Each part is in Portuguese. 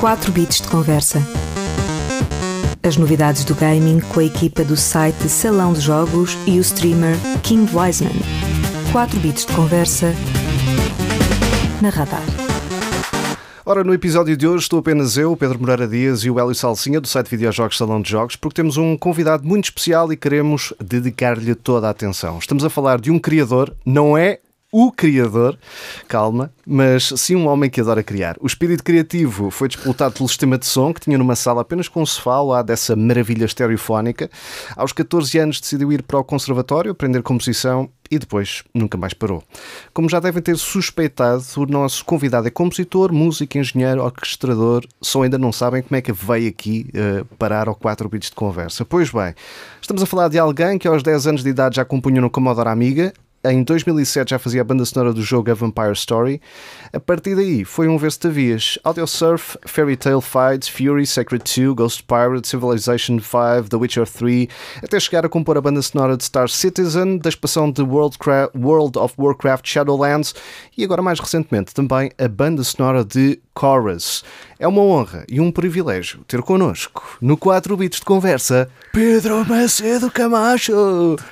4 bits de conversa. As novidades do gaming com a equipa do site Salão de Jogos e o streamer King Wiseman. 4 bits de conversa na Radar. Ora, no episódio de hoje estou apenas eu, Pedro Moreira Dias e o Hélio Salsinha do site Videojogos Salão de Jogos, porque temos um convidado muito especial e queremos dedicar-lhe toda a atenção. Estamos a falar de um criador, não é o criador, calma, mas sim um homem que adora criar. O espírito criativo foi disputado pelo sistema de som que tinha numa sala apenas com um sofá lá dessa maravilha estereofónica. Aos 14 anos decidiu ir para o conservatório, aprender composição e depois nunca mais parou. Como já devem ter suspeitado, o nosso convidado é compositor, músico, engenheiro, orquestrador, só ainda não sabem como é que veio aqui uh, parar ao 4 bits de conversa. Pois bem, estamos a falar de alguém que aos 10 anos de idade já compunha no Commodore Amiga em 2007 já fazia a banda sonora do jogo A Vampire Story. A partir daí foi um verso vias. Audio Surf, Fairy Tail Fights, Fury, Sacred 2, Ghost Pirate, Civilization 5, The Witcher 3, até chegar a compor a banda sonora de Star Citizen, da expansão de World of Warcraft Shadowlands e agora mais recentemente também a banda sonora de Chorus. É uma honra e um privilégio ter connosco, no 4 bits de conversa, Pedro Macedo Camacho.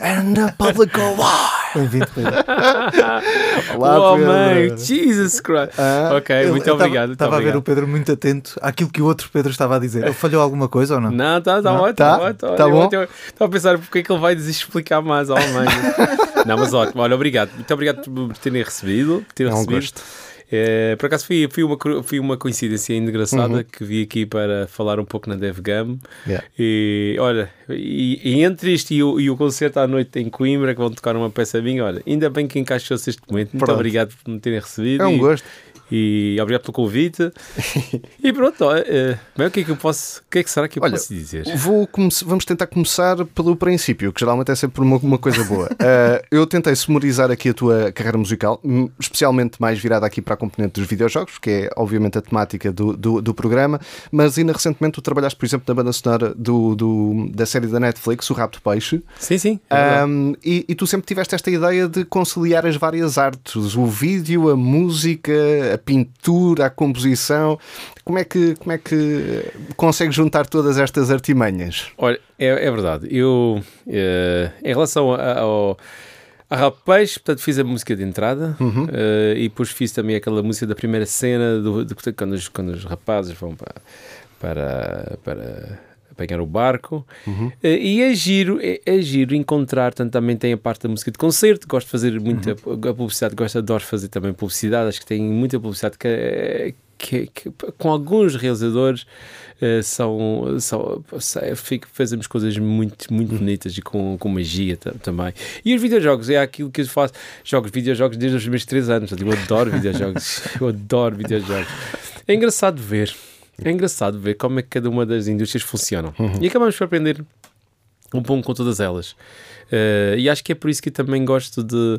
And the public go wild. Bem-vindo, Pedro. Olá, oh, Pedro. mãe, Jesus Christ. Ah, ok, muito obrigado. Estava a ver o. Pedro muito atento àquilo que o outro Pedro estava a dizer. Ele falhou alguma coisa ou não? Não, tá, tá ótimo. Tá? ótimo, Tá ótimo, bom? Estava a pensar porque é que ele vai desexplicar mais ao mãe. não, mas ótimo. Olha, obrigado. Muito obrigado por terem recebido. Por terem É um recebido. gosto. É, por acaso foi, foi, uma, foi uma coincidência engraçada Uhum. que vi aqui para falar um pouco na DevGam. Yeah. E olha, e, e entre isto e o, e o concerto à noite em Coimbra, que vão tocar uma peça minha, olha, ainda bem que encaixou-se este momento. Muito Pronto. obrigado por me terem recebido. É um e- gosto. E obrigado pelo convite. e pronto, eh, bem, o que é que eu posso. O que é que será que eu Olha, posso dizer? Vou vamos tentar começar pelo princípio, que geralmente é sempre uma, uma coisa boa. Uh, eu tentei sumarizar aqui a tua carreira musical, especialmente mais virada aqui para a componente dos videojogos, que é obviamente a temática do, do, do programa, mas ainda recentemente tu trabalhaste, por exemplo, na banda sonora do, do- da série da Netflix, O de Peixe, Sim, sim. é um, e, e tu sempre tiveste esta ideia de conciliar as várias artes, o vídeo, a música, a pintura, a composição. Como é que, como é que consegues juntar todas estas artimanhas? Olha, é, é verdade. Eu, eh, em relação a- ao. A Peixe, portanto, fiz a música de entrada Uhum. eh, e depois fiz também aquela música da primeira cena do, do- quando, os, quando os rapazes vão para, para, para apanhar o barco. Uhum. Eh, e é giro, é, é giro encontrar, tanto também tem a parte da música de concerto, gosto de fazer muita Uhum. a publicidade, gosto, adoro fazer também publicidade, acho que tem muita publicidade que, que, que com alguns realizadores eh, são, são fico- fazemos coisas muito, muito bonitas e com, com magia ta- também. E os videojogos é aquilo que eu faço, jogos videojogos desde os meus 3 anos, eu adoro videojogos, eu adoro videojogos. É engraçado ver, é engraçado ver como é que cada uma das indústrias funcionam. E acabamos por aprender um pouco com todas elas. Eh, e acho que é por isso que eu também gosto de.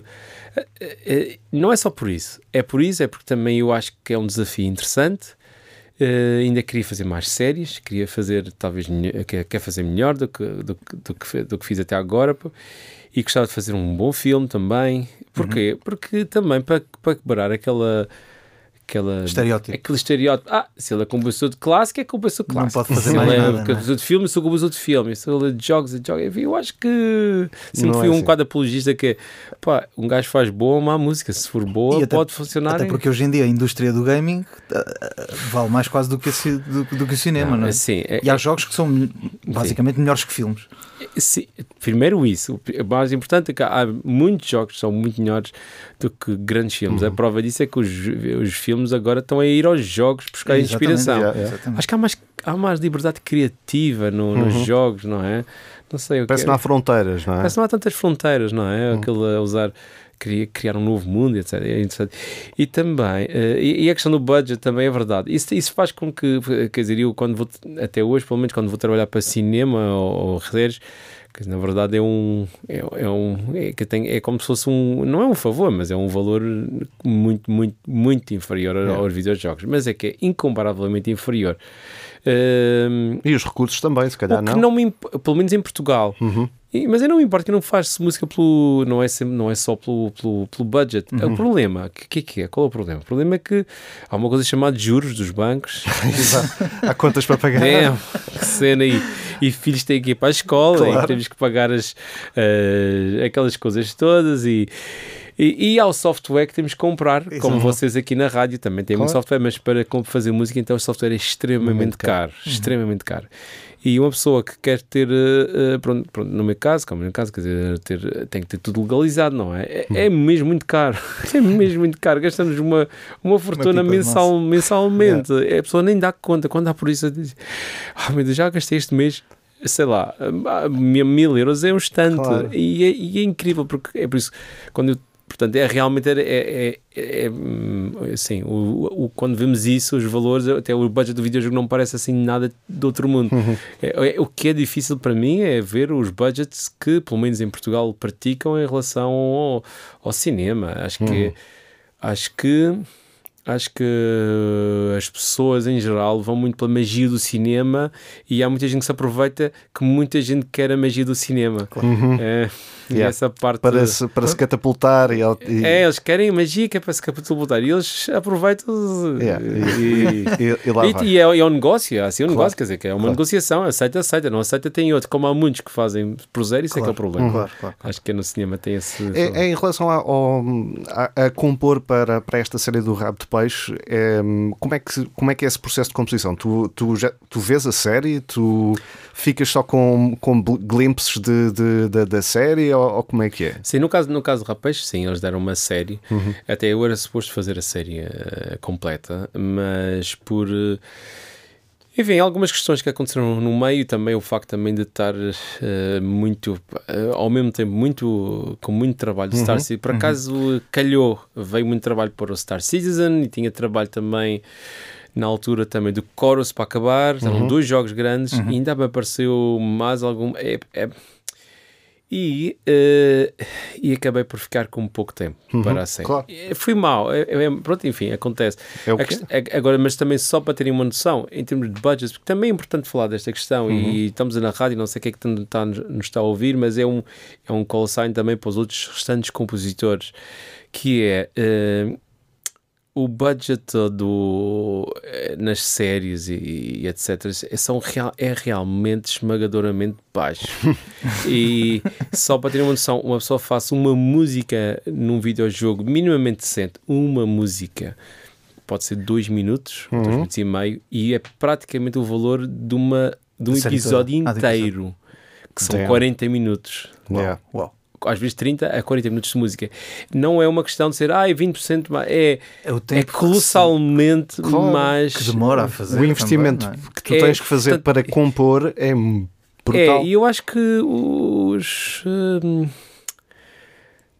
eh, eh, não é só por isso, é por isso, é porque também eu acho que é um desafio interessante. Ainda queria fazer mais séries, queria fazer, talvez, quer, fazer melhor do que, do, do, que, do que fiz até agora. E gostava de fazer um bom filme também. Porquê? Porque também para, para quebrar aquela. Aquela, Estereótipo. Aquele estereótipo. Ah, se ele é compositor de clássico, é compositor de Não clássico. pode fazer se mais ele é nada, não é? compositor de filme, sou compositor de filme. Se ele é de jogos, é de jogos. Eu acho que sempre Não fui é um assim. bocado apologista que pá, um gajo faz boa ou má música. Se for boa, E até- pode funcionar. Até em- porque hoje em dia a indústria do gaming ah, vale mais quase do que, do, do que o cinema, não, é? Assim, é- E há jogos que são me- basicamente melhores que filmes. Sim, primeiro isso. O mais importante é que há muitos jogos que são muito melhores do que grandes filmes. Uhum. A prova disso é que os, os filmes agora estão a ir aos jogos buscar Exatamente, inspiração. yeah, yeah. Exatamente. Acho que há mais, há mais liberdade criativa no- nos jogos, não é? Não sei Parece que que não há fronteiras, não é? Parece que não há tantas fronteiras, não é? Aquele a usar, criar, criar um novo mundo, etc. É interessante. E também, eh, e, e a questão do budget também é verdade. Isso, isso faz com que, quer dizer, eu quando vou, até hoje, pelo menos quando vou trabalhar para cinema ou, ou séries, que na verdade é um, é, é um, é, que tem, é como se fosse um, não é um favor, mas é um valor muito, muito, muito inferior É. aos videojogos, mas é que é incomparavelmente inferior. Ehm, E os recursos também, se calhar não. não me, pelo menos em Portugal, E- mas eu não me importo que não faz música pelo. Não é, sempre, não é só pelo, pelo, pelo budget. É o problema. O que, que é que é? Qual é o problema? O problema é que há uma coisa chamada juros dos bancos. Há contas para pagar. É, que cena aí. E filhos têm que ir para a escola Claro. e temos que pagar as, eh, aquelas coisas todas e. E, e há o software que temos que comprar, como vocês aqui na rádio também têm muito Claro. software, mas para fazer música, então o software é extremamente Muito caro. caro. Extremamente caro. E uma pessoa que quer ter, eh, pronto, pronto, no meu caso, como no meu caso, quer dizer, ter, tem que ter tudo legalizado, não é? É, é mesmo muito caro. É mesmo muito caro. Gastamos uma, uma fortuna de mensal, mensalmente. A pessoa nem dá conta. Quando dá por isso, diz: Ah, meu Deus, já gastei este mês. Sei lá, mil mil euros é um instante Claro. e, é, e é incrível porque é por isso quando eu Portanto, é realmente é, é, é, é, assim, o, o- quando vemos isso, os valores, até o budget do videojogo não parece assim nada de outro mundo. É- é- o que é difícil para mim é ver os budgets que, pelo menos em Portugal, praticam em relação ao, ao cinema. Acho que acho que acho que as pessoas em geral vão muito pela magia do cinema e há muita gente que se aproveita que muita gente quer a magia do cinima. É, e Yeah. essa parte Para se, para se catapultar e, e- é, eles querem magia que é para se catapultar e eles aproveitam Yeah, e, e- e lá é, é um negócio, é assim um Claro. negócio, quer dizer, que é uma Claro. negociação, aceita, aceita, não aceita, tem outro, como há muitos que fazem por zero, isso é que é o problema. Claro, claro. Acho que no cinema tem esse. É, é em relação a, ao- a, a compor para, para esta série do Rabo de Peixe, é, como, é que, como é que é esse processo de composição? Tu, tu, já, tu vês a série, tu ficas só com, com glimpses de, de- da- da série ou, ou como é que é? Sim, no caso, no caso do Rapaz, sim, eles deram uma série. Uhum. Até eu era suposto fazer a série eh, completa, mas por. eh, enfim, algumas questões que aconteceram no meio, também o facto também de estar eh, muito, eh, ao mesmo tempo, muito com muito trabalho de Uhum. Star Citizen. Por acaso calhou, veio muito trabalho para o Star Citizen e tinha trabalho também na altura também do Chorus para acabar. Uhum. Eram dois jogos grandes e ainda me apareceu mais algum. é- é- e, eh, e acabei por ficar com pouco tempo para a série. claro. Eh, Fui mal, é- é- pronto, enfim, acontece. É A agora, mas também só para terem uma noção, em termos de budgets, porque também é importante falar desta questão Uhum. e estamos na rádio, não sei o que é que tan- tá- nos está a ouvir, mas é um, é um call sign também para os outros restantes compositores, que é eh, o budget do, eh, nas séries e, e etc. é- São real, é realmente esmagadoramente baixo. e só para ter uma noção, uma pessoa faça uma música num videojogo minimamente decente, uma música pode ser dois minutos, Uhum. dois minutos e meio, e é praticamente o valor de, uma, de um episódio. Ah, do inteiro, que são Damn. 40 minutos Yeah. Uau. Às vezes 30 a 40 minutos de música. Não é uma questão de ser, ai, 20% mais. É, É o é tempo que se- colossalmente mais. que demora a fazer. O investimento também, é? que tu É, tens que fazer portanto, para compor é brutal. É, e eu acho que os. hum,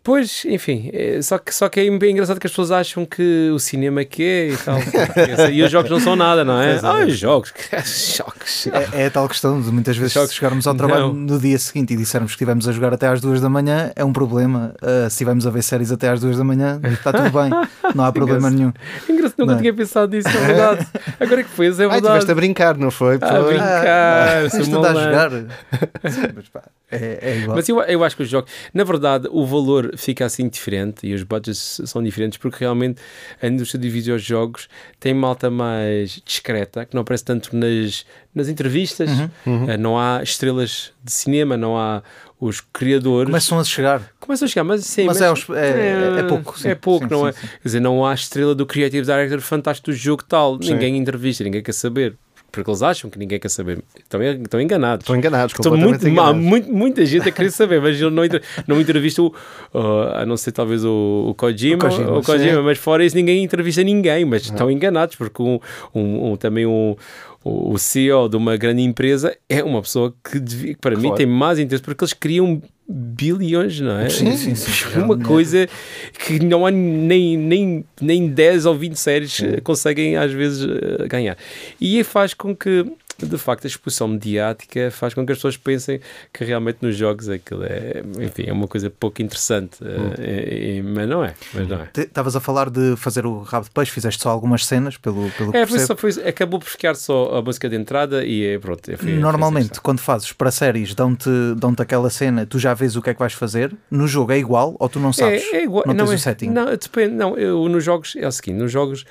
Pois, enfim, é, só, que, só que é bem engraçado que as pessoas acham que o cinema é que é e tal. e os jogos não são nada, não é? É. Ah, os jogos, jogos. É, é a tal questão de muitas vezes Jogos- se chegarmos ao trabalho Não. no dia seguinte e dissermos que estivemos a jogar até às duas da manhã, é um problema. Ah, se estivermos a ver séries até às duas da manhã, está tudo bem, não há problema nenhum. Engraçado, nunca Não é? tinha pensado nisso, é verdade. Agora que foi, é Ai, verdade. estiveste a brincar, não foi? Ah, Foi. brincar, Isto está a jogar. Sim, mas pá, é, é igual. Mas eu, eu acho que os jogos, na verdade, o valor fica assim diferente e os budgets são diferentes porque realmente a indústria de videojogos tem malta mais discreta, que não aparece tanto nas, nas entrevistas, Uhum. Eh, não há estrelas de cinema, não há os criadores. Começam a chegar. Começam a chegar, mas sim, Mas é aos- é- é pouco, sim. é pouco, Sim, não sim, é? sim. Quer dizer, não há estrela do Creative Director fantástico do jogo tal. Ninguém entrevista, ninguém quer saber. Porque eles acham que ninguém quer saber. Estão, estão enganados. Estão enganados, Estão muito, enganados. muito, muita gente a querer saber, mas ele não, não entrevista o, uh, a não ser talvez o, o Kojima, O Kojima, o Kojima, mas fora isso ninguém entrevista ninguém, mas estão enganados porque um, um- um- também um, o o CEO de uma grande empresa é uma pessoa que, devia- para mim Claro. tem mais interesse porque eles criam bilhões, não é? Sim, sim, sim. Uma coisa que não há nem, nem, nem 10 ou 20 séries eh, conseguem às vezes eh, ganhar. E faz com que de facto a exposição mediática faz com que as pessoas pensem que realmente nos jogos aquilo é, enfim, é uma coisa pouco interessante, hum. e, e, mas não é. Mas não é. Estavas a falar de fazer o rabo de peixe, fizeste só algumas cenas, pelo, pelo é, foi só, foi, acabou por ficar só a música de entrada e é, pronto. É, foi, Normalmente, quando fazes para séries, dão-te dão aquela cena, tu já vês o que é que vais fazer, no jogo é igual ou tu não sabes? É, é igual, não, não tens é, o setting? Não, depende, não, eu, nos jogos é o seguinte, nos jogos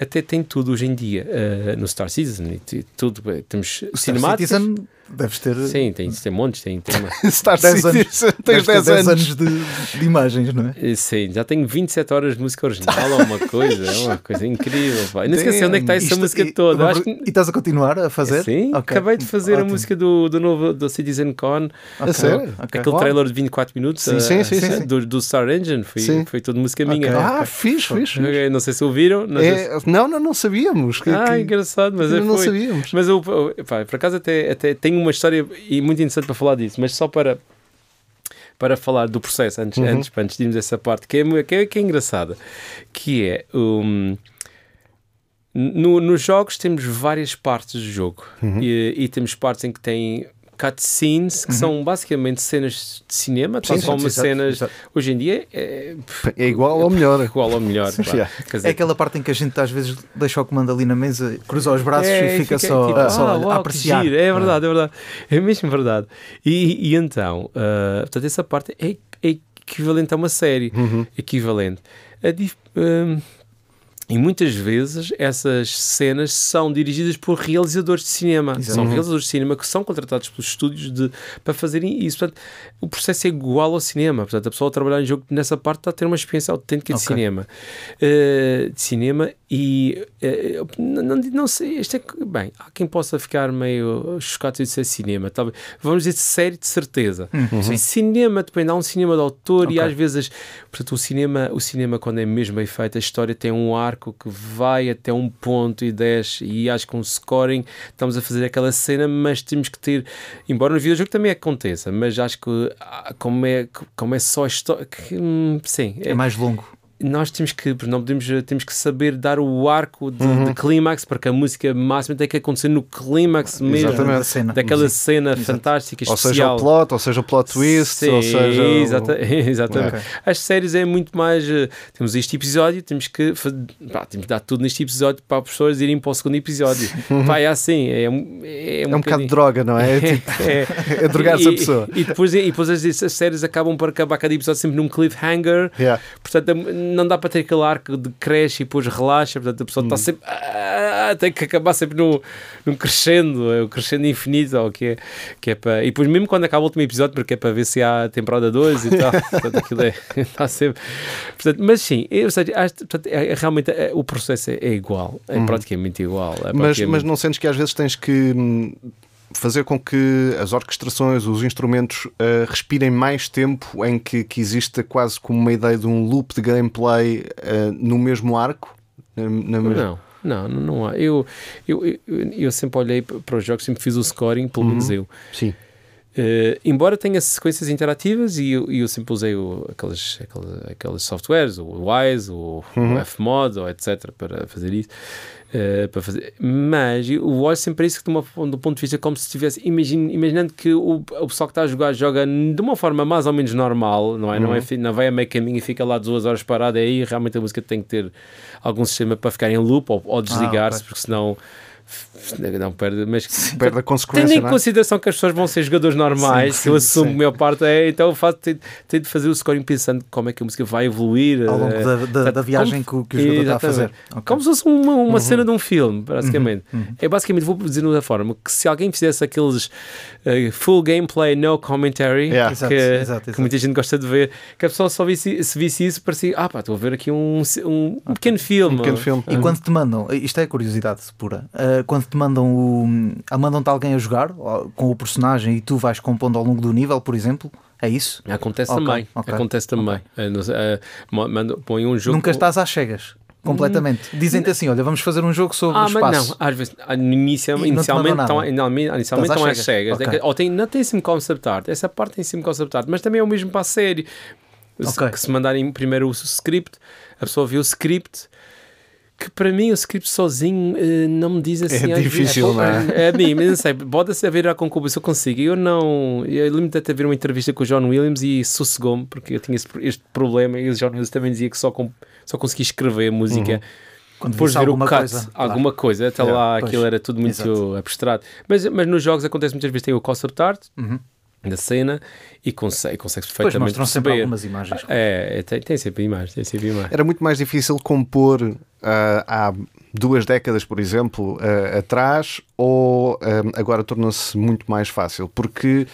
até tem tudo hoje em dia, uh, no Star Citizen, tudo, temos cinemáticas. Citizen deves ter. Sim, tem, tem montes, tem, tem uma... Star 10 anos, tens 10 anos, anos de, de, imagens, não é? Eh, sim, já tenho 27 horas de música original ou uma coisa, é uma coisa incrível. Pá. não esqueci onde é que está essa Isto, música e, toda. Acho que... E estás a continuar a fazer? Sim, okay. acabei de fazer Ótimo. a música do, do novo do Citizen Con. Okay. sério? Okay. Aquele trailer de 24 minutos sim, sim, sim, sim. Do, do, Star Engine, foi, sim. foi toda música minha. Ah, fiz, fiz. Não sei se ouviram. Não, é, se... não, não, não sabíamos. Ah, engraçado, mas é, não sabíamos. Mas eu, pá, por acaso até, até tenho uma história muito interessante para falar disso, mas só para para falar do processo antes, uhum. antes, antes de irmos essa parte que é, que é, que é engraçada, que é um, no, nos jogos temos várias partes do jogo uhum. e, e, temos partes em que tem cutscenes, que uhum. são basicamente cenas de cinema, tal como sim, cenas. Exato. Hoje em dia é, é igual ou melhor. É igual ou melhor. yeah. dizer, é aquela parte em que a gente às vezes deixa o comando ali na mesa, cruza os braços é, e fica, fica só, tipo, só ah, uau, a apreciar. É verdade, é verdade. É mesmo verdade. E, e então, uh, portanto, essa parte é, é, equivalente a uma série. Uhum. Equivalente. A, uh, e muitas vezes essas cenas são dirigidas por realizadores de cinema. Exatamente. São realizadores de cinema que são contratados pelos estúdios de, para fazerem isso. Portanto, o processo é igual ao cinema. Portanto, a pessoa a trabalhar em jogo nessa parte está a ter uma experiência autêntica de okay. cinema. Uh, de cinema e uh, não, não sei, isto é bem, há quem possa ficar meio chocado de ser cinema. Talvez, vamos dizer série de certeza. Uhum. Cinema, depende, há um cinema de autor okay. e às vezes, portanto, o cinema, o cinema, quando é mesmo bem feito, a história tem um ar arco que vai até um ponto e desce e acho que um scoring estamos a fazer aquela cena, mas temos que ter, embora no videojogo também aconteça, mas acho que ah, como é, como é só história, hum, sim. É, é mais longo nós temos que, não podemos, temos que saber dar o arco de, uhum. de clímax para que a música máxima tem que acontecer no clímax mesmo da cena. daquela cena Exato. fantástica, ou especial. Ou seja o plot, ou seja o plot twist, Sim, ou seja... Exata, exatamente. Okay. As séries é muito mais... Eh, temos este episódio, temos que, pá, temos que dar tudo neste episódio para as pessoas irem para o segundo episódio. Uhum. Pá, é assim, é, é, é, é um, um bocado de droga, não é? É, tipo, é, é drogar-se a pessoa. E, e, depois, e depois as, as, séries acabam por acabar cada episódio sempre num cliffhanger. Yeah. Portanto, não dá para ter aquele arco de cresce e depois relaxa, portanto a pessoa está hum. sempre. Ah, tem que acabar sempre num, num crescendo, é o crescendo infinito, ou que é, que é para. E depois, mesmo quando acaba o último episódio, porque é para ver se há temporada 2 e tal, portanto aquilo é. Está sempre. Portanto, mas sim, eu, sei, acho, portanto, é, é, realmente é, o processo é, é igual, é hum. praticamente igual. É praticamente... Mas, mas não sentes que às vezes tens que hum, fazer com que as orquestrações, os instrumentos uh, respirem mais tempo em que, que exista quase como uma ideia de um loop de gameplay uh, no mesmo arco? Na, na mesma... Não, não, não há. Eu, eu, eu, eu, sempre olhei para os jogos, sempre fiz o scoring, pelo menos uhum. eu. Sim. Uh, embora tenha sequências interativas e eu, eu sempre usei o, aqueles, aqueles, aqueles softwares, o Wise, o, uhum. o Fmod, ou etc., para fazer isso. Uh, para fazer. Mas eu olho sempre isso de uma, do ponto de vista como se estivesse imaginando que o, o pessoal que está a jogar joga de uma forma mais ou menos normal, não é? Uhum. Não, é uhum. não vai a meio caminho e fica lá duas horas parado, aí realmente a música tem que ter algum sistema para ficar em loop ou, ou desligar-se, ah, porque senão não perde, mas perde a consequência. Tendo em é? consideração que as pessoas vão ser jogadores normais, sim, sim, eu assumo sim. a maior parte é, então eu faço, tenho, tenho de fazer o scoring pensando como é que a música vai evoluir ao longo da, da, da viagem como, que, o jogador está a fazer. Okay. Como se fosse uma, uma uhum. cena de um filme, basicamente. Uhum. Uhum. É basicamente, vou dizer de uma forma, que se alguém fizesse aqueles uh, full gameplay, no commentary, yeah. que, exato, exato, que muita gente gosta de ver, que a pessoa só visse, se visse isso, parecia, ah pá, estou a ver aqui um, um, okay. pequeno filme. Um pequeno filme. E quando te mandam, isto é curiosidade pura, uh, quando te mandam o. mandam-te alguém a jogar com o personagem e tu vais compondo ao longo do nível, por exemplo. É isso? Acontece okay, também. Okay, Acontece também. Okay. Uh, põe um jogo. Nunca estás às cegas. Completamente. Hum. Dizem-te assim: olha, vamos fazer um jogo sobre ah, o espaço. Não, às vezes, inicialmente, inicialmente, estão, inicialmente estão às cegas. Okay. Ou tem, não tem sim concept art, essa parte tem sim concept art, mas também é o mesmo para a série. Okay. Que se mandarem primeiro o script, a pessoa vê o script que para mim o script sozinho uh, não me diz assim. É difícil, não é? É a mim, mas não sei, pode-se haver a concubina se eu consigo. Eu não. Eu lembro-me de ver uma entrevista com o John Williams e sossegou-me, porque eu tinha este problema e o John Williams também dizia que só, com, só conseguia escrever a música. Uhum. Quando depois de ver o cut, coisa, alguma claro. coisa, até lá pois, aquilo era tudo muito exato. abstrato. Mas, mas nos jogos acontece muitas vezes, tem o concept art, uhum da cena e consegue, consegue perfeitamente depois sempre algumas imagens. É, é, tem, tem, sempre imagens, tem sempre imagens. Era muito mais difícil compor uh, há duas décadas, por exemplo, uh, atrás ou uh, agora torna-se muito mais fácil? Porque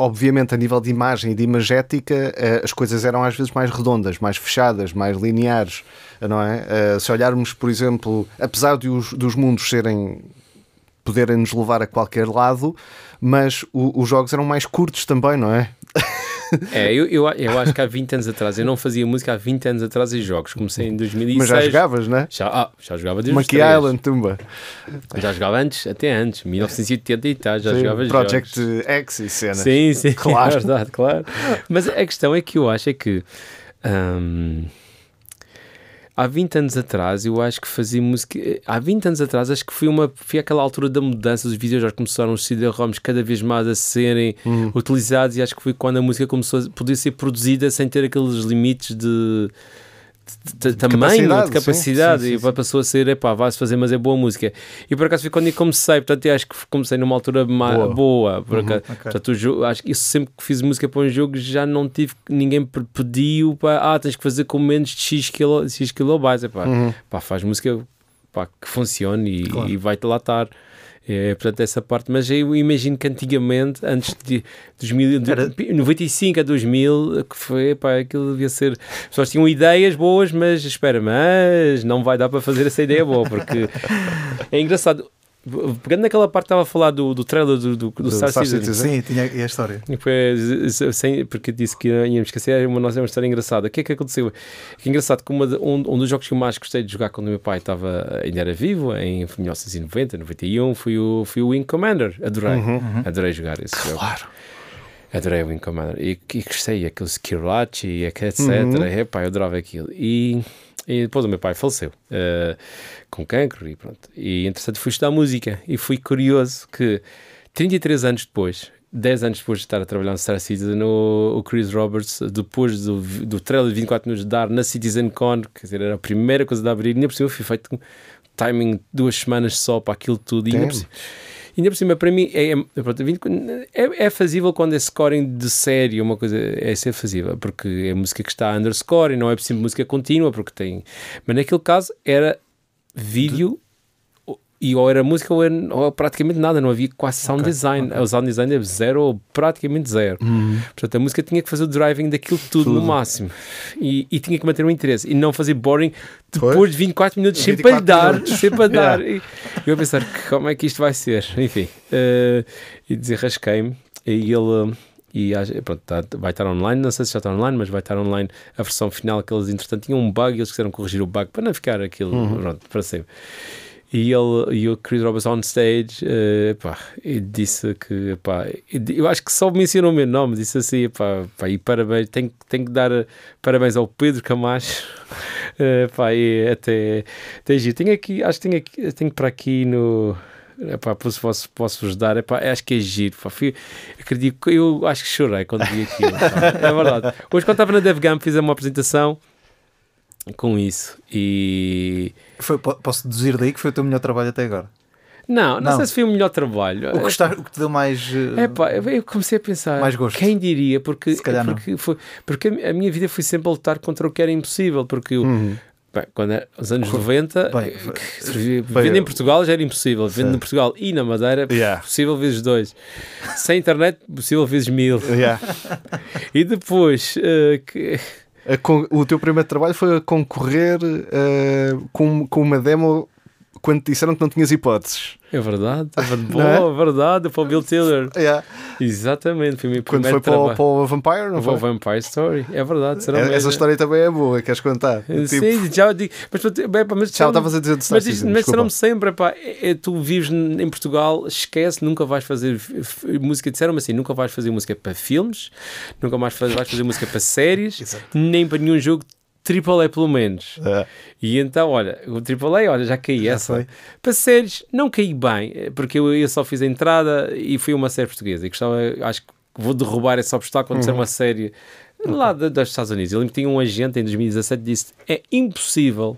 obviamente, a nível de imagem e de imagética, as coisas eram às vezes mais redondas, mais fechadas, mais lineares, não é? Se olharmos, por exemplo, apesar de os, dos mundos serem poderem nos levar a qualquer lado, mas o, os jogos eram mais curtos também, não é? É, eu, eu, eu acho que há 20 anos atrás, eu não fazia música há 20 anos atrás em jogos. Comecei em 2006. Mas já jogavas, não é? Já, ah, já jogava desde Monkey Island, tumba. Já jogava antes, até antes, 1980 e tal, já sim, jogava Project jogos. X e cenas. Sim, sim, claro. É verdade, claro. Mas a questão é que eu acho é que. Hum, há 20 anos atrás eu acho que fazia música. Há 20 anos atrás acho que foi, uma, foi aquela altura da mudança, os videojogos começaram os CD-ROMs cada vez mais a serem hum. utilizados e acho que foi quando a música começou a poder ser produzida sem ter aqueles limites de de, tamanho, de capacidade, sim, sim, sim, e passou a ser, epá, vai-se fazer, mas é boa música. E por acaso foi quando eu comecei, portanto, eu acho que comecei numa altura boa, boa por uhum, acaso, okay. portanto, acho que isso sempre que fiz música para um jogo já não tive, ninguém pediu, para, ah, tens que fazer com menos de X, quilo, X kilobytes, epá, uhum. pá, faz música pá, que funcione e, claro. e vai-te lá estar. É, portanto, essa parte, mas eu imagino que antigamente, antes de 2000, de Era... 95 a 2000, que foi, pá, aquilo devia ser. As pessoas tinham ideias boas, mas espera, mas não vai dar para fazer essa ideia boa, porque é engraçado pegando naquela parte que estava a falar do, do trailer do, do, do, do Star, Star Citizen. Sim, tinha a história. Sem, porque disse que íamos esquecer, é uma, uma história engraçada. O que é que aconteceu? Que é engraçado que uma, um, um dos jogos que eu mais gostei de jogar quando o meu pai estava, ainda era vivo, em 1990, 91, foi o, foi o Wing Commander. Adorei. Uhum, uhum. Adorei jogar esse claro. jogo. Claro. Adorei o Wing Commander. E, e gostei, aquele Skirachi, etc. Uhum. Epá, eu adorava aquilo. E e depois o meu pai faleceu uh, com cancro e pronto. E entretanto fui estudar música e fui curioso que 33 anos depois, 10 anos depois de estar a trabalhar no Star Citizen, o, o Chris Roberts, depois do, do trailer de 24 minutos de dar na CitizenCon, quer dizer, era a primeira coisa de abrir, e ainda por cima fui feito timing duas semanas só para aquilo tudo. E ainda por cima, para mim, é, é, é fazível quando é scoring de série, uma coisa é ser fazível, porque é música que está underscore e não é preciso música contínua, porque tem. Mas naquele caso era vídeo e ou era música ou, era, ou praticamente nada, não havia quase sound okay, design. Okay. O sound design é zero ou praticamente zero. Uhum. Portanto, a música tinha que fazer o driving daquilo tudo, tudo. no máximo e, e, tinha que manter o interesse e não fazer boring depois pois? de 24 minutos sempre para dar, sempre a dar. yeah. E eu a pensar como é que isto vai ser, enfim, uh, e desenrasquei-me. E ele. E pronto, tá, vai estar online, não sei se já está online, mas vai estar online a versão final que eles, entretanto, tinham um bug e eles quiseram corrigir o bug para não ficar aquilo uhum. pronto, para sempre. E ele e o Chris Roberts on stage uh, pá, e disse que pá, eu acho que só mencionou o meu nome, disse assim pá, pá, e parabéns, tenho, tenho que dar parabéns ao Pedro Camacho uh, pá, e até, até giro. Tenho aqui, acho que tenho, aqui, tenho para aqui no Epá, posso, posso, posso vos dar, epá, acho que é giro. Pá. Fui, acredito, eu acho que chorei quando vi aquilo. é verdade. Hoje, quando estava na DevGam, fiz uma apresentação com isso e foi, posso deduzir daí que foi o teu melhor trabalho até agora? Não, não, não, sei se foi o melhor trabalho. O que, está, o que te deu mais. É pá, eu comecei a pensar. Mais gosto. Quem diria? Porque, porque, foi, porque a minha vida foi sempre a lutar contra o que era impossível. Porque eu, uhum. bem, quando era os anos 90, vendo em Portugal já era impossível. Vendo em Portugal e na Madeira, yeah. possível vezes dois. Sem internet, possível vezes mil. Yeah. e depois. Uh, que, o teu primeiro trabalho foi a concorrer uh, com, com uma demo quando te disseram que não tinhas hipóteses. É verdade, é verdade, boa, é? verdade, para o Bill Taylor. Yeah. Exatamente, foi o meu Quando foi para o, para o, Vampire, não foi? o Vampire Story, é verdade. Será é, essa história também é boa, queres contar? Sim, tipo... já digo, mas, mas já estavas a dizer de Mas, mas disseram-me sempre, pá, é, tu vives em Portugal, esquece, nunca vais fazer música, disseram-me assim, nunca vais fazer música para filmes, nunca mais vais fazer música para séries, nem para nenhum jogo AAA pelo menos. É. E então, olha, o AAA, olha, já caí essa. foi. Para séries, não caí bem, porque eu, eu só fiz a entrada e fui uma série portuguesa. E gostava, acho que vou derrubar esse obstáculo de ser uma série lá da- dos Estados Unidos. Eu lembro que tinha um agente em 2017 que disse: é impossível.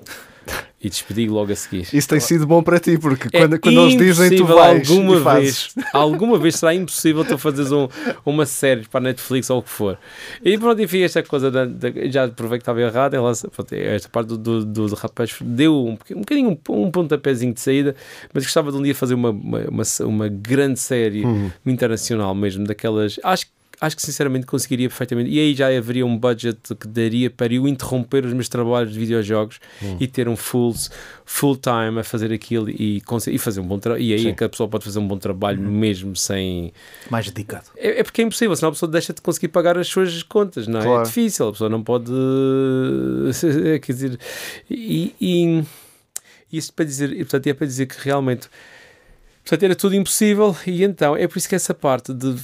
E despedi logo a seguir. Isso tem sido bom para ti, porque É quando, quando eles dizem, tu vais alguma fazes. vez, alguma vez será impossível tu fazeres um, uma série para a Netflix ou o que for. E pronto, enfim, esta coisa da, da- já provei que estava errado relação, pronto, esta parte do, do, do, do rapaz deu um, um bocadinho um, um pontapézinho de saída, mas gostava de um dia fazer uma, uma, uma, uma grande série Uhum. internacional mesmo, daquelas. Acho que Acho que sinceramente conseguiria perfeitamente. E aí já haveria um budget que daria para eu interromper os meus trabalhos de videojogos Hum. e ter um full, full time a fazer aquilo e, e fazer um bom trabalho. E aí Sim. é que a pessoa pode fazer um bom trabalho mesmo sem. Mais dedicado. É, é porque é impossível, senão a pessoa deixa de conseguir pagar as suas contas, não é? Claro. É difícil, a pessoa não pode. Quer dizer. E, e isso para dizer, e, portanto, é para dizer que realmente. Portanto, era tudo impossível, e então é por isso que essa parte de.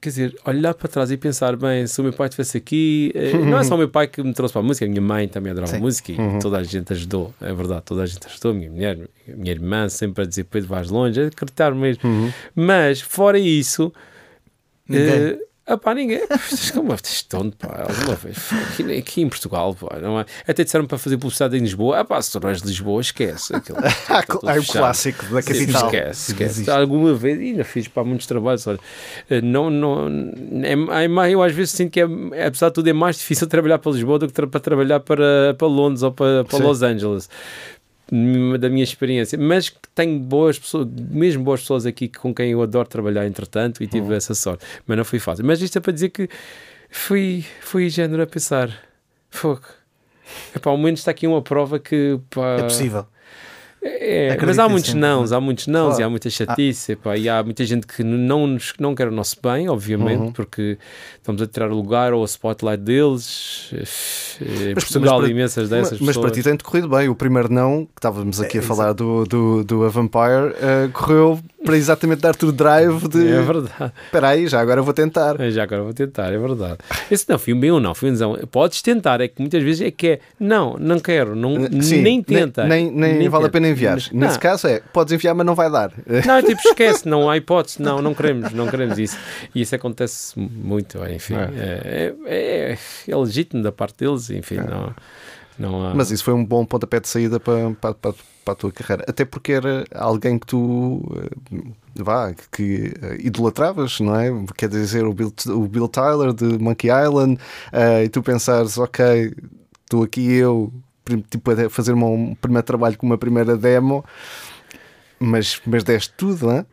Quer dizer, olhar para trás e pensar, bem, se o meu pai estivesse aqui, eh, não é só o meu pai que me trouxe para a música, a minha mãe também adorava Sim. música e toda a gente ajudou, é verdade, toda a gente ajudou, minha mulher, minha irmã sempre a dizer, Pedro, vais longe, a acreditar mesmo. Mas, fora isso, Ninguém. eh, ah pá, ninguém. Como estás tonto, pá, alguma vez. Aqui, aqui em Portugal, pá, não é? Até disseram para fazer publicidade em Lisboa. Ah pá, se tu não és de Lisboa, esquece. Aquilo, tudo É o clássico da capital. Esquece, esquece. Alguma vez, e ainda fiz para muitos trabalhos. Olha, não, não, é, é eu às vezes sinto que, é, apesar de tudo, é mais difícil trabalhar para Lisboa do que para trabalhar para, para Londres ou para, para. Los Angeles. Da minha experiência, mas que tenho boas pessoas, mesmo boas pessoas aqui com quem eu adoro trabalhar, entretanto, e tive Uhum. essa sorte, mas não foi fácil. Mas isto é para dizer que fui, fui género a pensar: fogo, Epá, ao menos está aqui uma prova que pá, É possível. É, mas há nisso muitos sempre, nãos, não há muitos nãos Claro. e há muita chatice, epá, e há muita gente que não, nos, não quer o nosso bem, obviamente, Uhum. porque estamos a tirar o lugar ou o spotlight deles. Em Mas- Portugal, mas para- imensas Mas, dessas mas para pessoas. ti tem corrido bem. O primeiro não, que estávamos aqui É, a falar do, do, do A Vampire, eh, correu para exatamente dar-te o drive de. É verdade. Espera aí, já agora vou tentar. É, Já agora vou tentar, é verdade. Esse não, um bem ou não, um não. Podes tentar, é que muitas vezes é que é, não, não quero, não, Sim, nem tenta. Nem, nem, nem vale a pena enviar. Não. Nesse caso é, podes enviar, mas não vai dar. Não, é tipo, esquece, não há hipótese, não, não queremos, não queremos isso. E isso acontece muito, enfim. É. É, é, é legítimo da parte deles, enfim, não, não há. Mas isso foi um bom pontapé de saída para, para, para, para a tua carreira. Até porque era alguém que tu eh, vá, que eh, idolatravas, não é? Quer dizer, o Bill, o Bill Tyler de Monkey Island, eh, e tu pensares, ok, estou aqui eu, tipo, a fazer uma- um primeiro trabalho com uma primeira demo. Mas, mas deste tudo, não é?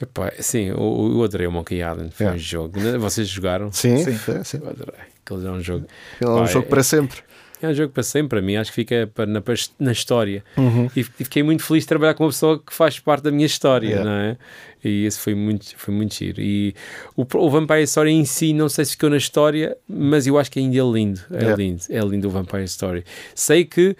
Epá, sim, o, o adorei o Monkey Island, foi É. um jogo. Vocês jogaram? Sim, Sim. sim. Eu adorei. Aquele é um jogo. É um Pá, jogo é- para sempre. É um jogo para sempre para mim, acho que fica para- na, na história. Uhum. E, e fiquei muito feliz de trabalhar com uma pessoa que faz parte da minha história, Yeah. não é? E esse foi muito, foi muito giro. E o, o Vampire Story em si, não sei se ficou na história, mas eu acho que ainda é lindo. É Yeah. lindo, é lindo o Vampire Story. Sei que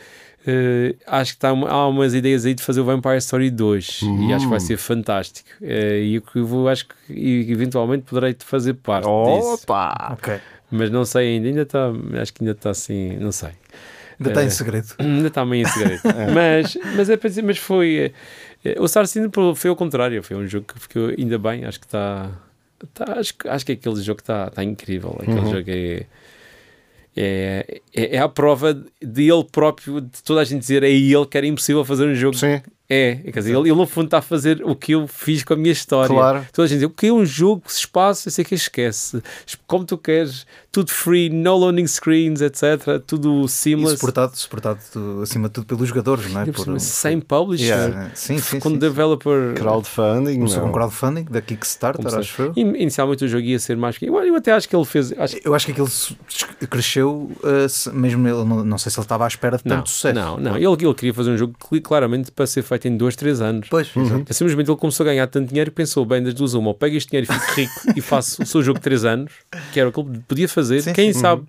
eh, acho que tá, uma- há umas ideias aí de fazer o Vampire Story 2 e acho que vai ser fantástico. Eh, e eu que vou, acho que eventualmente poderei fazer parte disso. Opa! Ok. Mas não sei ainda, ainda está, acho que ainda está assim, não sei. Ainda está É. em segredo. Ainda está meio em segredo. mas, mas é para dizer, mas foi. eh, eh, o Citizen foi ao contrário, foi um jogo que ficou ainda bem, acho que está. está- acho, que- acho que aquele jogo está está incrível. Aquele Uhum. jogo é, é, é. é a prova de ele próprio, de toda a gente dizer é ele que era impossível fazer um jogo. Sim, É, quer dizer, ele, ele no fundo está a fazer o que eu fiz com a minha história. Claro. Toda a gente diz, o que é um jogo, se espaço, eu sei que esquece. Como tu queres, tudo free, no loading screens, etc. Tudo E seamless. suportado, suportado tu- acima de tudo pelos jogadores, não é? Por sem publisher, Yeah. Sim, sim, com sim. developer. crowdfunding. Começou com crowdfunding da Kickstarter, acho eu. In- Inicialmente o jogo ia ser mais. Eu, eu até acho que ele fez. Acho Eu acho que aquilo su- cresceu, uh, se- mesmo ele, não, não sei se ele estava à espera de não, tanto sucesso. não, não. Ele, ele queria fazer um jogo claramente para ser feito em 2, 3 anos. Pois, exato. Simplesmente ele começou a ganhar tanto dinheiro e pensou: bem, das duas, uma, ou pego este dinheiro e fico rico e faço o seu jogo de 3 anos, que era o que ele podia fazer. Sim, Quem sim. sabe?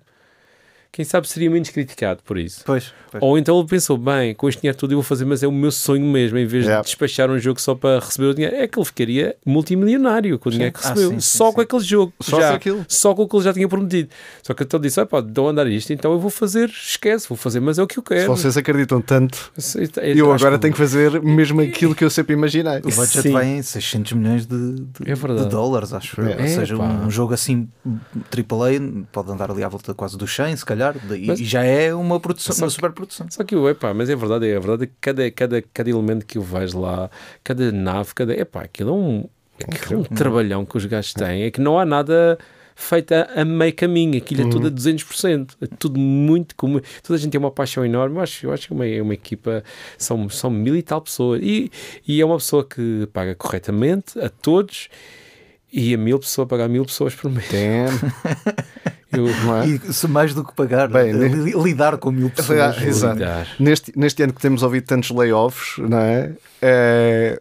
quem sabe seria menos criticado por isso. Pois, pois. Ou então ele pensou, bem, com este dinheiro tudo eu vou fazer, mas é o meu sonho mesmo, em vez Yeah. de despachar um jogo só para receber o dinheiro, é que ele ficaria multimilionário com o dinheiro que Ah, recebeu, sim, sim, só sim. com aquele jogo, Só já, com aquilo. só com o que ele já tinha prometido. Só que então disse, ah, pá, dão a andar isto, então eu vou fazer, esquece, vou fazer, mas é o que eu Se quero. vocês acreditam tanto, eu acho agora que- tenho que fazer mesmo aquilo que eu sempre imaginei. O budget Sim. vai em 600 milhões de, de- É de dólares, acho eu. É. Ou seja, pá. um jogo assim AAA pode andar ali à volta quase do 100, se calhar, e, Mas- e já é uma produção, uma super produção. Só que, epá, mas é verdade, é verdade que cada, cada, cada elemento que eu vejo lá, cada nave, cada. Epá, aquilo é um, aquilo é um trabalhão que os gajos têm. É que não há nada feito a, a meio caminho, aquilo é tudo a 200%. É tudo muito comum. Toda a gente tem uma paixão enorme. Eu acho, eu acho que é uma, é uma equipa, são, são mil e tal pessoas. E, e é uma pessoa que paga corretamente a todos. E a mil pessoas, pagar mil pessoas por mês. Damn, Eu, é? E se mais do que pagar, Bem, li- lidar com mil pessoas. Ah, exato. Neste, neste ano que temos ouvido tantos layoffs, não é? É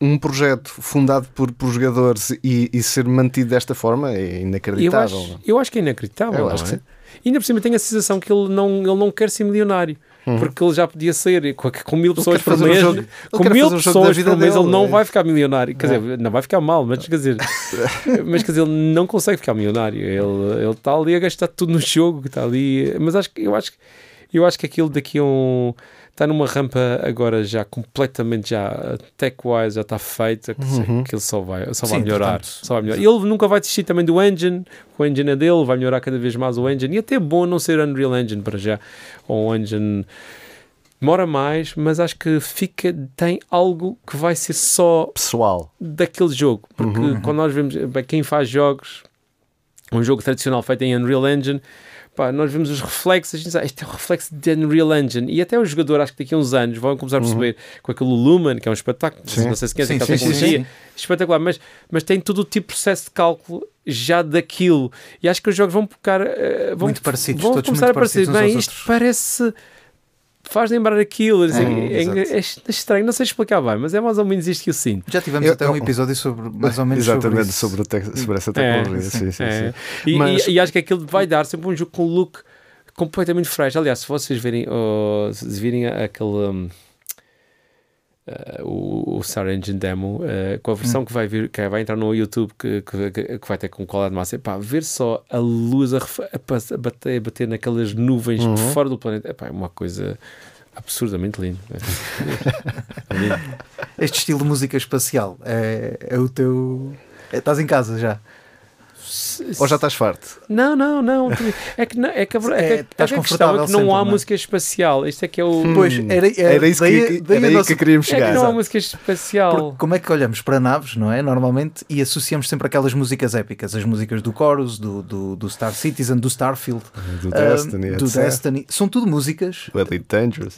um projeto fundado por, por jogadores e, e ser mantido desta forma é Eu inacreditável. acho, eu acho que é inacreditável. Eu acho é? que sim. E ainda por cima tenho a sensação que ele não, ele não quer ser milionário. Porque ele já podia ser com, com mil pessoas por um mês. ele com mil um pessoas por mês, dele, ele não é. vai ficar milionário. Quer dizer, não vai ficar mal, mas quer dizer, mas quer dizer, ele não consegue ficar milionário. Ele, ele está ali a gastar tudo no jogo, está ali. Mas acho eu acho eu acho que aquilo daqui a um está numa rampa agora já completamente já tech-wise já está feita que, Uhum. que ele só vai, só Sim, vai melhorar, portanto, só vai melhorar. Ele nunca vai desistir também do engine, o engine é dele, vai melhorar cada vez mais o engine e até é bom não ser Unreal Engine para já, ou um engine demora mais, mas acho que fica tem algo que vai ser só Pessoal, daquele jogo. Porque quando nós vemos bem, quem faz jogos, um jogo tradicional feito em Unreal Engine, pá, nós vemos os reflexos, a gente diz, ah, este é o reflexo de Unreal Engine. E até o jogador, acho que daqui a uns anos, vão começar a perceber com aquele Lumen, que é um espetáculo, Sim. não sei se conhecem Sim, aquela sim, tecnologia, sim. espetacular, mas, mas tem todo o tipo de processo de cálculo já daquilo. E acho que os jogos vão ficar. eh, vão, Muito parecidos, vão todos começar a parecer. Bem, isto outros. parece. Faz lembrar aquilo, assim, Hum, é, exato. é estranho, não sei explicar bem, mas é mais ou menos isto que eu sinto. Já tivemos Eu- até um episódio sobre mais ou menos exatamente sobre, sobre, isso. o tec- sobre essa É, tecnologia. sim, sim, É. sim. E, Mas- e- e acho que aquilo vai dar sempre um jogo com look completamente fresh. Aliás, se vocês verem, oh, se virem aquele. um, uh, o, o Star Engine Demo uh, com a versão que vai vir que vai entrar no YouTube que, que, que vai ter com qualidade máxima pá, ver só a luz a, a bater, bater naquelas nuvens Uhum. fora do planeta epá, é uma coisa absurdamente linda é lindo. Este estilo de música espacial é, é o teu. é- estás em casa já. Ou já estás farto? Não, não, não. É que, não, é que, a, ver- é que, É, é que a questão é confortável que não há não é? música espacial. Isto é que é o. Pois, era, era, Era isso daí- que, daí era nossa- que queríamos É que chegar. não há música especial. Porque como é que olhamos para naves, não é? Normalmente, e associamos sempre aquelas músicas épicas, as músicas do Chorus, do, do, do Star Citizen, do Starfield, Do Destiny, do. Destiny. São tudo músicas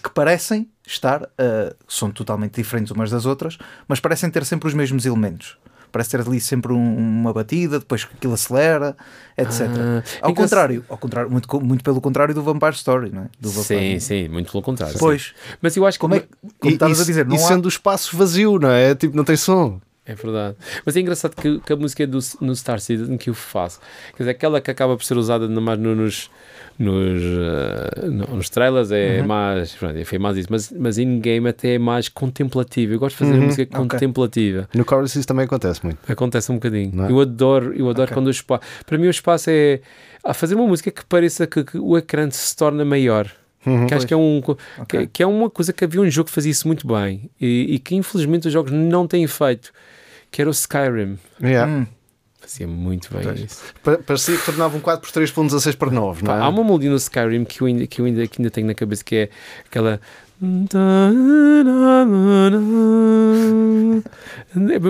que parecem estar, ah, são totalmente diferentes umas das outras, mas parecem ter sempre os mesmos elementos. Parece ter ali sempre um- uma batida, depois que aquilo acelera, etc. Ah, ao, contrário, ao contrário, muito, muito pelo contrário do Vampire Story, não é? Do Sim, Vampire. sim, muito pelo contrário. sim. Pois, Mas eu acho que como é que, como E, estavas a dizer, não e há... sendo o espaço vazio, não é? Tipo, não tem som. É verdade. Mas é engraçado que, que a música do, no Star Citizen que eu faço, quer dizer, aquela que acaba por ser usada mais no- nos, nos, no- nos trailers é Uhum. mais. Pronto, foi mais isso. Mas, mas in-game até é mais contemplativa. Eu gosto de fazer Uhum, música ok. contemplativa. No Chorus isso também acontece muito. Acontece um bocadinho. É? Eu adoro, eu adoro Ok. quando o espaço. Para mim, o espaço é a fazer uma música que pareça que, que o ecrã se torna maior. Uhum. Que acho que é, um, co- Ok. que, que é uma coisa que havia um jogo que fazia isso muito bem e, e que infelizmente os jogos não têm feito, que era o Skyrim. Yeah. Hum, Fazia muito bem Pois. isso. Pa- Parecia que tornava um 4x3 para um 16 para 9, não é? Há uma melodia no Skyrim que eu, ainda, que, eu ainda, que ainda tenho na cabeça que é aquela.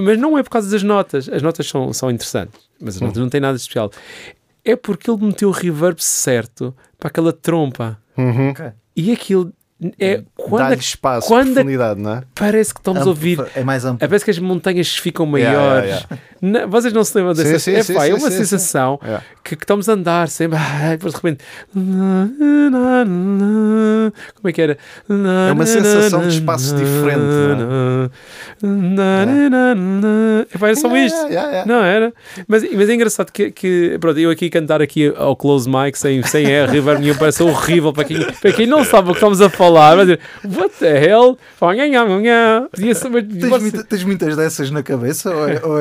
Mas não é por causa das notas. As notas são, são interessantes, mas as notas não têm nada de especial. É porque ele meteu o reverb certo para aquela trompa. Uhum. E aquilo é quando Dá-lhe a- espaço, quando a- profundidade, não é? parece que estamos a Amplo, ouvir. É mais amplo. Parece que as montanhas ficam Yeah, maiores. yeah, Não, vocês não se lembram dessa Sim, sim, é, sim, pá, é uma sensação É. que, que estamos a andar sempre. Ah, depois de repente. Como é que era? É uma sensação de espaço diferente, É, pá, era só isto. Não era? Mas, mas é engraçado que, que pronto, eu aqui cantar aqui ao close mic sem, sem R, reverb nenhum, parece horrível para quem, para quem não sabe o que estamos a falar. Vai dizer, what the hell? Tens muitas dessas na cabeça? Ou é- ou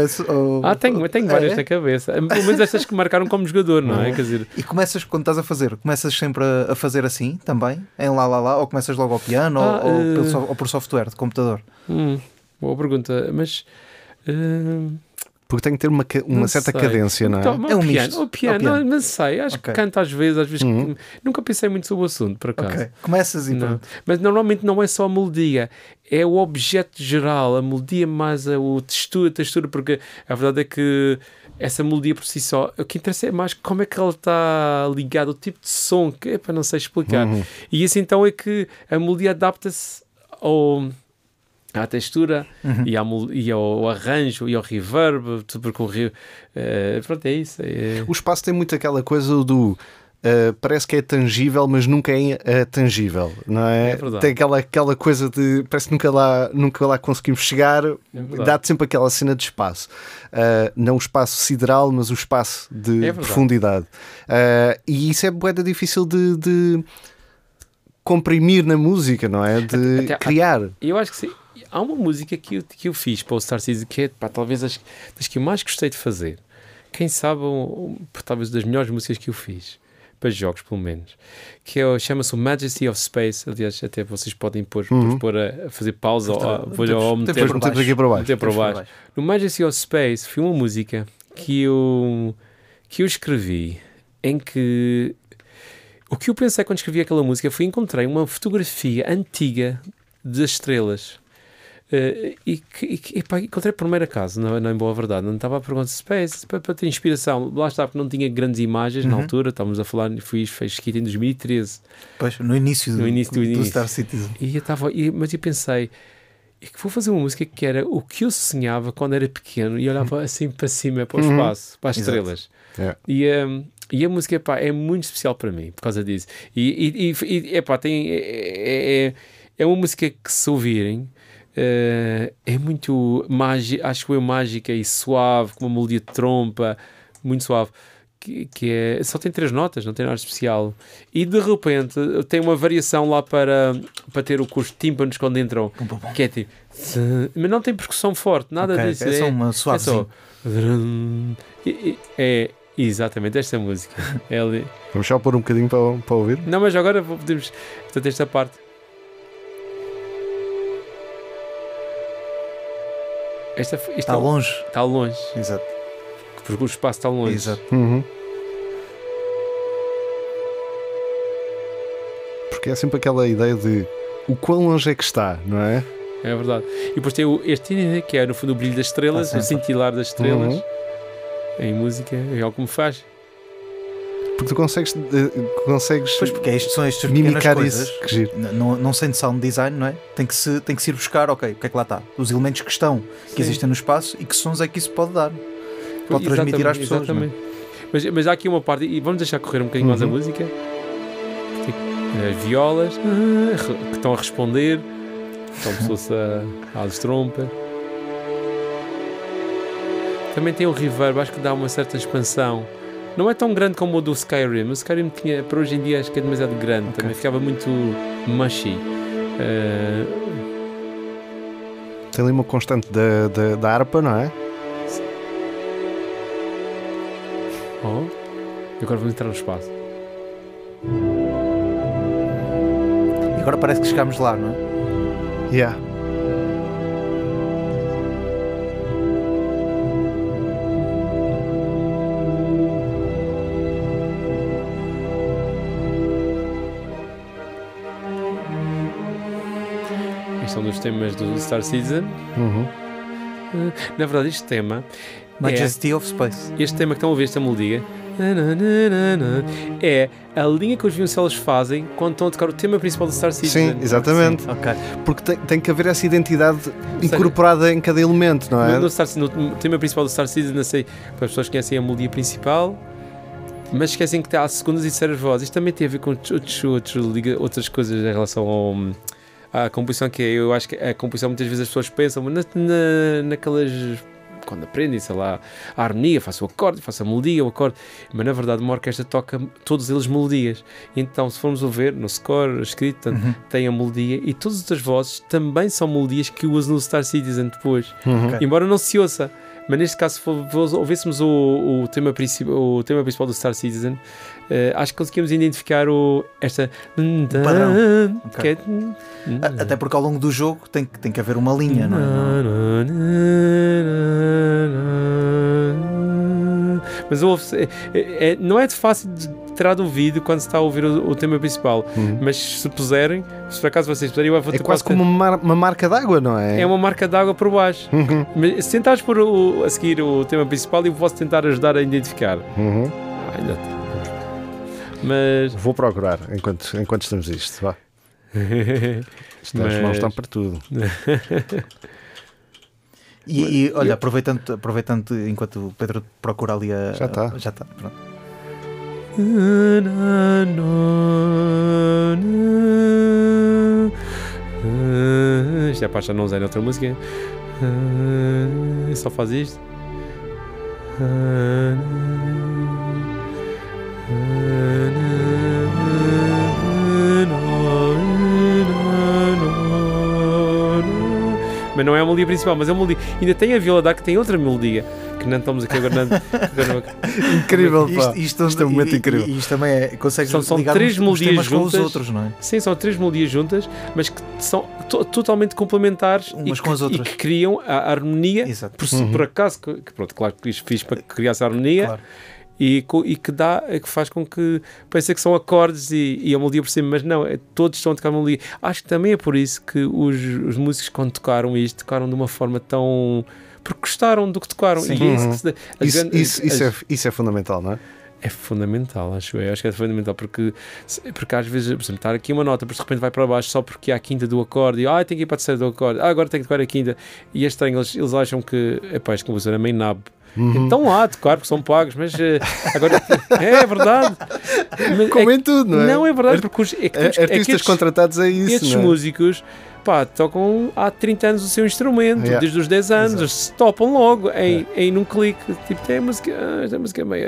Ah, tenho, tenho várias É? na cabeça. Pelo menos estas que marcaram como jogador, não é? Quer dizer, E começas, quando estás a fazer, começas sempre a, fazer assim também? Em lá, lá, lá? Ou começas logo ao piano Ah, ou, ou eh. pelo ou por software de computador? hum, boa pergunta. Mas. hum, Porque tem que ter uma, uma Não certa sei. cadência, não é? Então, É um o piano, misto. o piano, É o piano. Não, sei, acho Ok. que canto às vezes, às vezes Uhum. que- nunca pensei muito sobre o assunto, por acaso. Ok. Começas e Não. Mas normalmente não é só a melodia, é o objeto geral, a melodia mais a, o textura, a textura, porque a verdade é que essa melodia por si só, o que interessa é mais como é que ela está ligada, o tipo de som, que é para não sei explicar. Uhum. E isso então é que a melodia adapta-se ao à textura Uhum. e, mel- e ao arranjo e ao reverb, tudo o re- eh, pronto, é isso. é- O espaço tem muito aquela coisa do. uh, parece que é tangível, mas nunca é uh, tangível, não é? É tem aquela, aquela coisa de. Parece que nunca lá, nunca lá conseguimos chegar, É dá-te sempre aquela cena de espaço. Uh, não o espaço sideral, mas o espaço de É profundidade. Uh, e isso é boeda difícil de, de comprimir na música, não é? De Até- até- criar. Eu acho que sim. Há uma música que eu, que eu fiz para o Star Citizen que é pá, talvez as, das que eu mais gostei de fazer. Quem sabe, um, talvez das melhores músicas que eu fiz. Para jogos, pelo menos. Que é, o- chama-se o Majesty of Space. Aliás, até vocês podem pôr, Uhum. pôr a, a fazer pausa ou a, vou, Temos- ou temos meter, Depois baixo. aqui para baixo. meter para por baixo. No Majesty of Space foi uma música que eu, que eu escrevi em que o que eu pensei quando escrevi aquela música foi encontrei uma fotografia antiga das estrelas. Eh, e que, e que epá, encontrei por primeiro acaso, não, não em boa verdade. Não estava a perguntar Space para, para ter inspiração. Lá está, porque não tinha grandes imagens na Uhum. altura. Estávamos a falar, fui fez escrito em 2013. Pois, no início do, No início do início. Star Citizen. E eu estava, e- mas eu pensei, e que vou fazer uma música que era o que eu sonhava quando era pequeno e olhava assim para cima, para o Uhum. espaço, para as Exato. estrelas. É. E, hum, e a música pá, é muito especial para mim por causa disso. E, e, e, e, epá, tem, é, é, é uma música que, se ouvirem, eh, é muito mágica, acho eu mágica e suave, com uma melodia de trompa, muito suave. Que, que é, só tem três notas, não tem nada especial. E de repente tem uma variação lá para, para ter o curso de tímpanos quando entram, Pum, pum, pum. que é tipo, mas não tem percussão forte, nada Ok, disso. É só é- uma é suave. só. E- e- É exatamente esta música. É ali. Vamos só pôr um bocadinho para, para ouvir. Não, mas agora podemos. Portanto, esta parte. Esta, esta Está longe. Está longe. Exato. Porque o espaço está longe. Exato. Uhum. Porque é sempre aquela ideia de o quão longe é que está, não é? É verdade. E depois tem este que é no fundo o brilho das estrelas, Ah, o cintilar das estrelas. Uhum. Em música, é algo que me faz. Porque tu consegues, consegues Pois porque é isto, são estas mimicar coisas. isso. Que giro. Não, não sendo sound design, não é? Tem que, se, tem que se ir buscar, ok, o que é que lá está? Os elementos que estão, que Sim. existem no espaço e que sons é que isso pode dar. Pode transmitir às pessoas. é? Exatamente. Mas, mas há aqui uma parte, e vamos deixar correr um bocadinho mais a Uhum. música. Tem, eh, violas ah, que estão a responder, como se fosse a, às trompas. Também tem o reverb, acho que dá uma certa expansão. Não é tão grande como o do Skyrim. O Skyrim tinha, para hoje em dia, acho que é demasiado grande. Ok. Também ficava muito mushy. Eh, Tem ali uma constante da, da, da harpa, não é? oh, e agora vamos entrar no espaço. E agora parece que chegámos lá, não é? Yeah. É um dos temas do Star Citizen. Uhum. Na verdade, este tema, Majesty of Space. este tema que estão a ouvir, esta melodia, É a linha que os violoncelos fazem quando estão a tocar o tema principal do Star Citizen. Sim, exatamente. Ok. Porque tem, tem que haver essa identidade incorporada em cada elemento, não é? No, no, Star, no tema principal do Star Citizen, não sei, as pessoas conhecem a melodia principal, mas esquecem que há segundas e terceiras vozes. Isto também tem a ver com outros, outros, outras coisas em relação ao, à composição, que é, eu acho que a composição muitas vezes as pessoas pensam na, na, naquelas quando aprendem, sei lá, a harmonia, faço o acorde, faço a melodia, o acorde, mas na verdade uma orquestra toca todos eles melodias. Então, se formos a ver no score escrito, uhum. tem a melodia e todas as outras vozes também são melodias que usam no Star Citizen depois, uhum. okay. embora não se ouça. Mas neste caso, se ouvíssemos o, o, tema, principal, o tema principal do Star Citizen, uh, acho que conseguimos identificar o, esta. O padrão. Okay. É, Até porque ao longo do jogo tem, tem que haver uma linha, não é? Mas é, é, não é de fácil de tirar do vídeo quando se está a ouvir o, o tema principal. Uhum. Mas se puserem, se por acaso vocês puserem, eu vou É quase como uma, mar, uma marca d'água, não é? É uma marca d'água por baixo. Uhum. Mas se tentares por o, a seguir o tema principal, eu posso tentar ajudar a identificar. Uhum. Ainda Mas. Vou procurar enquanto, enquanto estamos isto. Vá. As Mas... mãos estão para tudo. E, e, olha, aproveitando, aproveitando enquanto o Pedro procura ali a. Já está. Já está, pronto. Isto é a parte já não usei noutra música. Só faz isto. Mas não é a melodia principal, mas é a melodia. Ainda tem a viola da que tem outra melodia, que não estamos aqui agora. Não, incrível, pá. Isto, isto, isto é um momento incrível. Isto também é. Consegues são, são três melodias juntas. Com os outros, não é? Sim, são três melodias juntas, mas que são totalmente complementares Umas e, com as outras. e que criam a harmonia. Exato. Por, uhum. por acaso, que, pronto, claro que isto fiz para criar essa harmonia. Claro e, e que dá, que faz com que pense que são acordes e, e a melodia por cima, mas não, é, todos estão a tocar a melodia. Acho que também é por isso que os, os músicos, quando tocaram isto, tocaram de uma forma tão. porque gostaram do que tocaram. Sim. E é isso, uhum. isso, grandes, isso, é, isso é fundamental, não é? É fundamental, acho eu. Acho que é fundamental porque, porque às vezes, por exemplo, estar aqui uma nota, mas de repente vai para baixo só porque há a quinta do acorde e ah, tem que ir para a terceira do acorde, ah, agora tem que tocar a quinta. E é estranho, eles, eles acham que, epá, este compositor é meio nabo Uhum. Então lá, claro que são pagos, mas uh, agora é, verdade. Mas, Como é, em tudo, não é? Não, é verdade, porque os, é que, Artistas é que estes, contratados é isso. Estes é? músicos pá, tocam há 30 anos o seu instrumento, yeah. desde os 10 anos, se topam logo em, yeah. em num clique. Tipo, tem a música, ah, esta música é meio.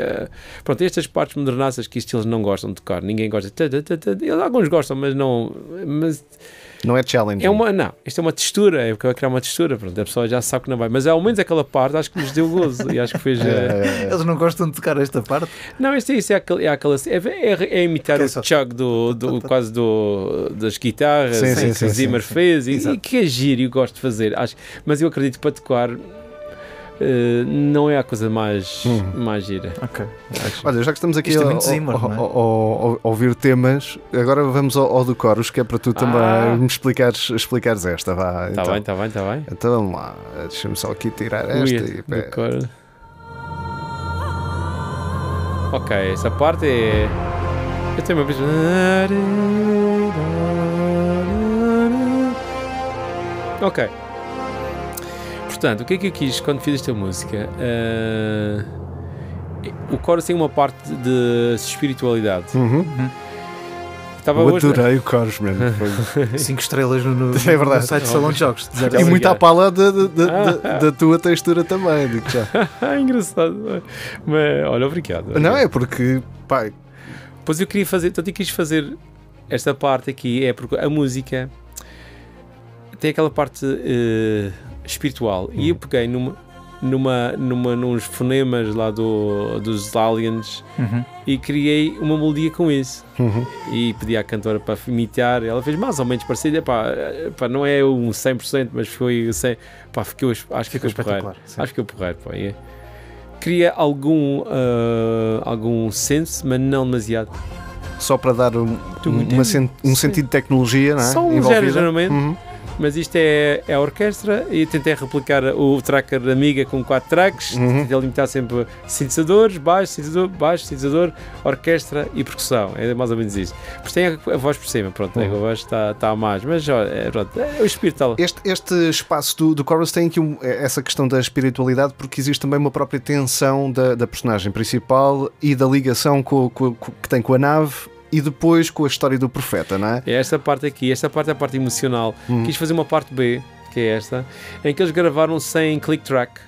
Pronto, estas partes modernaças que isto eles não gostam de tocar, ninguém gosta. Alguns gostam, mas não. Mas, não é challenge. É uma, não, isto é uma textura, é porque vai criar uma textura, pronto, a pessoa já sabe que não vai. Mas ao menos aquela parte acho que nos deu gozo e acho que fez. É, Eles não gostam de tocar esta parte? Não, isto é isso, é, aquele, é, aquela, é, é, é imitar o chug do, do, quase do, das guitarras sim, sim, que sim, Zimmer fez e, e, que é giro e gosto de fazer. Acho, mas eu acredito que para tocar Uh, não é a coisa mais, hum. mais gira. Ok. Olha, já que estamos aqui a, é Zimmer, é? ouvir temas, agora vamos ao, ao do Coros, que é para tu também ah. me explicares, explicares esta. Está então. bem, está bem, está bem. Então vamos lá, deixa-me só aqui tirar esta. Ui, e, do coro. Ok, essa parte é. Eu tenho uma vez. Ok. Portanto, o que é que eu quis quando fiz esta música? Uh, o coro tem uma parte de espiritualidade. Uhum. Uhum. Estava eu hoje, adorei o Coros, mesmo. 5 estrelas no, no, é verdade. no site de Salão de Jogos. E muito à pala da, da, tua textura também, digo já. Engraçado. Mas, olha, obrigado. Não, é porque, pai. Pois eu queria fazer, então eu quis fazer esta parte aqui, é porque a música tem aquela parte uh, espiritual. E eu peguei numa, numa, numa, nos fonemas lá do, dos aliens uhum. e criei uma melodia com isso. Uhum. E pedi à cantora para imitar. Ela fez mais ou menos parecida. Pá, pá, não é um 100%, mas foi 100%. Pá, ficou, acho que ficou, porreiro. Acho que ficou porreiro. Pá, é. Cria algum, uh, algum senso, mas não demasiado. Só para dar um, uma, um sentido de tecnologia, não é? Só um zero, geralmente. Uhum mas isto é, é a orquestra e tentei replicar o tracker Amiga com quatro tracks, Uhum. tentei limitar sempre sintetizadores, baixo, sintetizador, baixo, sintetizador, orquestra e percussão. É mais ou menos isso. Pois tem a, a voz por cima, pronto, Uhum. a voz está está a mais, mas olha, é, pronto, é o espírito. Este, este espaço do, do Chorus tem aqui um- essa questão da espiritualidade porque existe também uma própria tensão da, da personagem principal e da ligação com, com- com- que tem com a nave e depois com a história do profeta, não é? É esta parte aqui, esta parte é a parte emocional. Hum. Quis fazer uma parte B, que é esta, em que eles gravaram sem click track.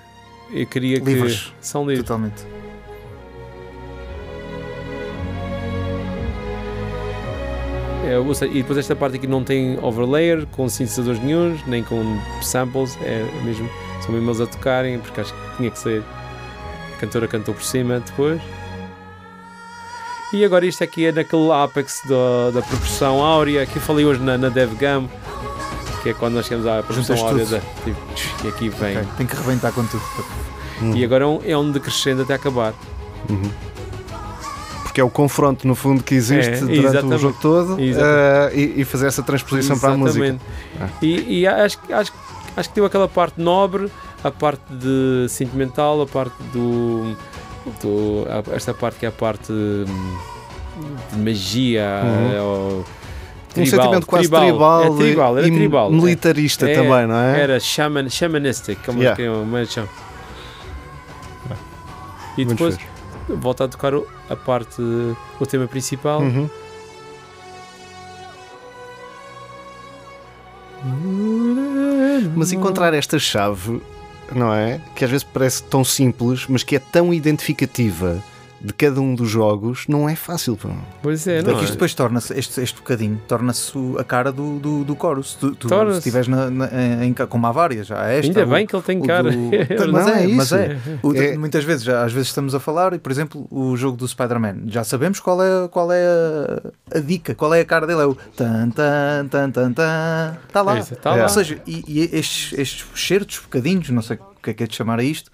Eu queria que. Livres. São livres. Totalmente. É, seja, e depois esta parte aqui não tem overlayer com sintetizadores nenhums, nem com samples, é mesmo, são mesmo eles a tocarem, porque acho que tinha que ser. A cantora cantou por cima depois. E agora isto aqui é naquele apex da, da progressão áurea, que eu falei hoje na, na DevGam, que é quando nós chegamos à progressão Juntas áurea da, tipo, e aqui vem. Ok, Tem que rebentar com tudo. E agora é um, é um decrescendo até acabar. Porque é o confronto, no fundo, que existe É, durante exatamente. o jogo todo Exatamente. eh, e, e fazer essa transposição para a música. Exatamente. E, e acho, que- acho, acho que deu aquela parte nobre, a parte de sentimental, a parte do. A- esta parte que é a parte hum, de magia. Uhum. é, ou Um tribal, sentimento quase tribal, É tribal, era e tribal. militarista É, também, não é? Era shaman, shamanistic, como Yeah. é que é uma chama. E Muito depois fixe. volta a tocar a parte, o tema principal. Uhum. Mas encontrar esta chave, não é? Que às vezes parece tão simples, mas que é tão identificativa de cada um dos jogos, não é fácil. pá. Pois é, não que é? isto depois torna-se, este, este bocadinho, torna-se a cara do, do, do chorus. Tu, tu Torna-se. se estiveres na, na, em, como há várias, já há esta. Ainda o- bem que ele tem cara. do- Não, mas é, é mas isso. é. O É- Muitas vezes, já, às vezes estamos a falar, e por exemplo, o jogo do Spider-Man, já sabemos qual é, qual é a, a dica, qual é a cara dele, é o tan tan tan tan tan. Está lá. Isso, tá É. lá. Ou seja, e, e estes, estes certos bocadinhos, não sei o que é que é de chamar a isto,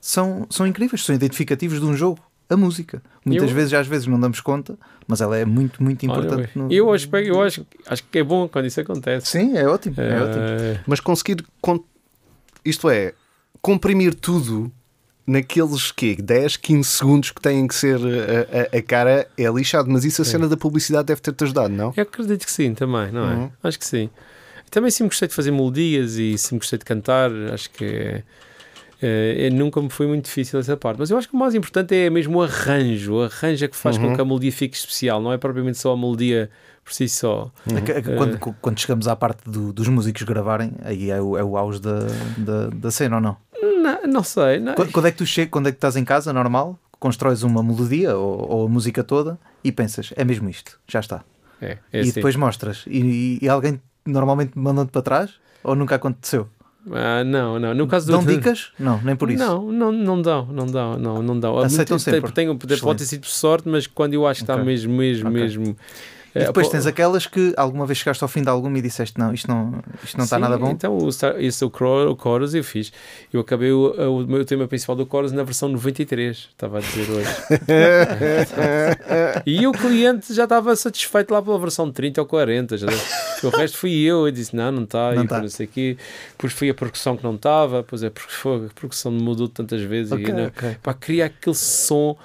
são, são incríveis, são identificativos de um jogo. A música. Muitas Eu- vezes, às vezes, não damos conta, mas ela é muito, muito Olha, importante. no- eu acho, eu acho, acho que é bom quando isso acontece. Sim, é ótimo. É ótimo. Eh, Mas conseguir, con- isto é, comprimir tudo naqueles quê? 10, 15 segundos que têm que ser a, a- a cara é lixado, mas isso a cena da publicidade deve ter-te ajudado, não? eu acredito que sim, também, não é? Uhum. Acho que sim. Também sempre gostei de fazer melodias e sempre gostei de cantar, acho que é- nunca me foi muito difícil essa parte. Mas eu acho que o mais importante é mesmo o arranjo. O arranjo é que faz Uhum. com que a melodia fique especial, não é propriamente só a melodia por si só. Que Quando, quando chegamos à parte do- dos músicos gravarem, aí é o, é o auge da, da, da cena, ou não? Não, não sei, não. Quando, quando é que tu chega, quando é que estás em casa, normal, constróis uma melodia ou, ou a música toda e pensas, é mesmo isto, já está. É, é e assim. depois mostras. E, e alguém normalmente manda-te para trás? Ou nunca aconteceu? Ah, não, não. No caso do. Dão dicas? Não, nem por isso. Não, não, não dão, não dão, não, não dão. Aceitam muito- sempre. Tem, pode ter sido por sorte, mas quando eu acho que está Ok. mesmo, mesmo, Ok. mesmo. E é, depois tens aquelas que alguma vez chegaste ao fim de alguma e disseste não, isto não, isto não está nada bom. Então, o, Star- esse o, Cro- o Chorus eu fiz. Eu acabei o, o meu tema principal do Chorus na versão 93, estava a dizer hoje. e o cliente já estava satisfeito lá pela versão 30 ou 40. Já, o resto fui eu. Eu disse: não, não está. Não e tá. não sei quê. Depois foi a percussão que não estava. Pois é, porque foi, a percussão mudou tantas vezes. Ok, e, não, ok. Pá, queria aquele som.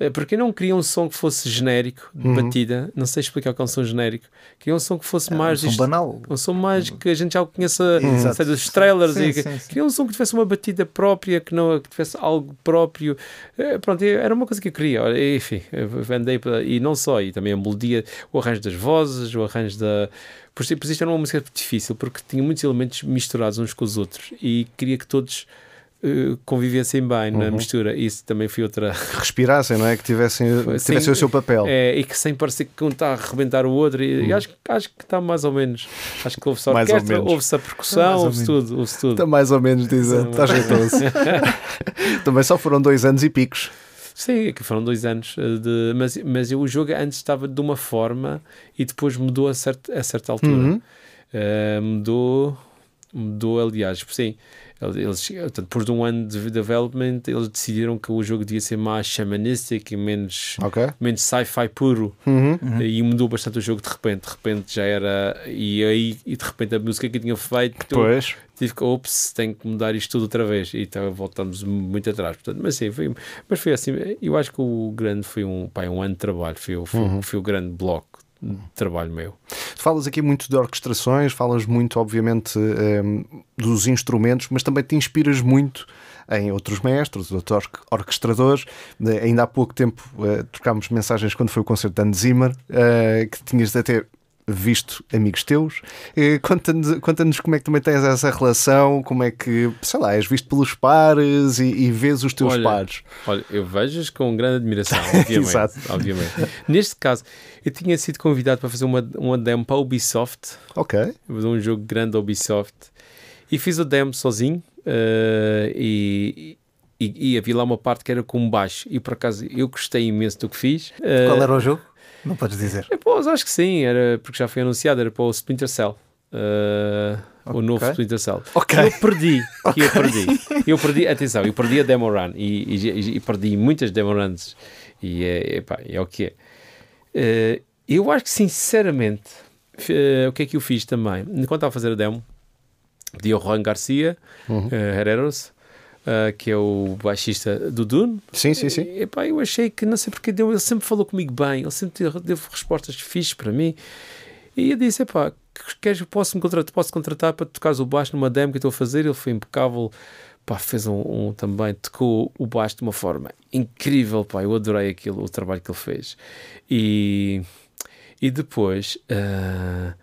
Eh, Porque eu não queria um som que fosse genérico, de Uhum. batida. Não sei explicar o que é um som genérico. Queria um som que fosse É, mais. um som banal. um som mais que a gente já conheça sei, dos trailers Sim, e sim, sim. queria um som que tivesse uma batida própria que não que tivesse algo próprio Eh, pronto, era uma coisa que eu queria enfim, eu andei para- e não só, e também a melodia o arranjo das vozes, o arranjo da por isso, por isso isto era uma música difícil porque tinha muitos elementos misturados uns com os outros e queria que todos eh, convivessem bem na Uhum. mistura isso também foi outra Respirassem, não é? Que tivessem, Foi, tivessem sim. o seu papel. é, e que sem parecer que um está a arrebentar o outro e, e acho, acho que está mais ou menos acho que ouve-se a Mais ou orquestra, menos. ouve-se a percussão, ou ouve-se tudo, ouve-se tudo. Está mais ou menos, diz Sim. Também só foram dois anos e picos. Sim, que foram dois anos eh, de. Mas, mas eu, o jogo antes estava de uma forma e depois mudou a certa, a certa altura. Uhum. Eh, mudou. Mudou, aliás, sim. Eles, portanto, depois de um ano de development, eles decidiram que o jogo devia ser mais shamanistic e menos, Ok. menos sci-fi puro. Uhum. E mudou bastante o jogo de repente. De repente já era. E aí, e de repente, a música que eu tinha feito. Pois. Tive que, ops, tenho que mudar isto tudo outra vez. E então voltamos muito atrás. Portanto, mas sim, foi, mas foi assim. Eu acho que o grande foi um, pá, um ano de trabalho. Foi, o- foi, foi o grande bloco trabalho meu. Falas aqui muito de orquestrações, falas muito, obviamente, em, dos instrumentos, mas também te inspiras muito em outros mestres, outros orque- orquestradores. Eh, Ainda há pouco tempo eh, trocámos mensagens quando foi o concerto de Hans Zimmer, eh, que tinhas até visto amigos teus. Eh, Conta-nos conta-nos como é que também tens essa relação, como é que, sei lá, és visto pelos pares e, e vês os teus Olha, pares. Olha, eu vejo-as com grande admiração, obviamente. Exato. obviamente. Neste caso, eu tinha sido convidado para fazer uma, uma demo para a Ubisoft, Ok. de um jogo grande da Ubisoft, e fiz o demo sozinho. eh, e, e, e havia lá uma parte que era com baixo, e por acaso eu gostei imenso do que fiz. Eh, Qual era o jogo? Não podes dizer. é, pô, acho que sim, era porque já foi anunciado, era para o Splinter Cell. eh, O novo. Splinter Cell. Ok. Eu perdi, que eu perdi. Eu perdi, atenção, eu perdi a demo run e, e- e perdi muitas demo runs. E é, epá, é o que é. Eh, eu acho que, sinceramente, eh, o que é que eu fiz também? Enquanto estava a fazer a demo, pedi ao Juan Garcia, Herreros, eh, que é o baixista do Dune, Sim, sim, sim. e, epá, eu achei que não sei porque deu, ele sempre falou comigo bem, ele sempre teve respostas fixes para mim. E eu disse: epá, que- queres, posso, me contratar, posso contratar para tocares o baixo numa demo que eu estou a fazer? Ele foi impecável, pá, fez um, um- também, tocou o baixo de uma forma incrível, pá, eu adorei aquilo, o trabalho que ele fez. E, e depois. ah,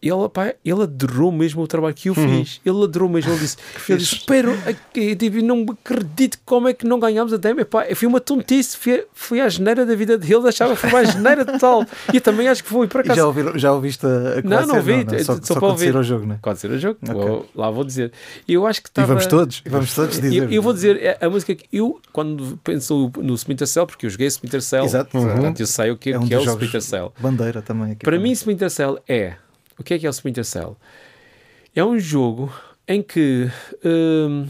ele, pá, ele adorou mesmo o trabalho que eu fiz. Ele adorou mesmo. Ele disse: ele disse Espero, eu tipo, não acredito como é que não ganhámos a demo. Epá, foi uma tontice. Fui, fui à geneira da vida dele. Achava que foi uma geneira total. E eu também acho que foi. Por E acaso, já, ouviram, já ouviste a, a Não, não ser? vi, Não, só Só, para só sair ao jogo, né? Pode ser o jogo, Ok. vou- lá vou dizer. E eu acho que E estava. vamos todos, e vamos todos dizer. Eu, eu vou dizer, é a música que eu, quando penso no Splinter Cell, porque eu joguei Splinter Cell, Exato. portanto eu sei o que é, É um que é o Splinter Cell. Bandeira também. Aqui Para mim, Splinter Cell é. O que é que é o Splinter Cell? É um jogo em que, hum,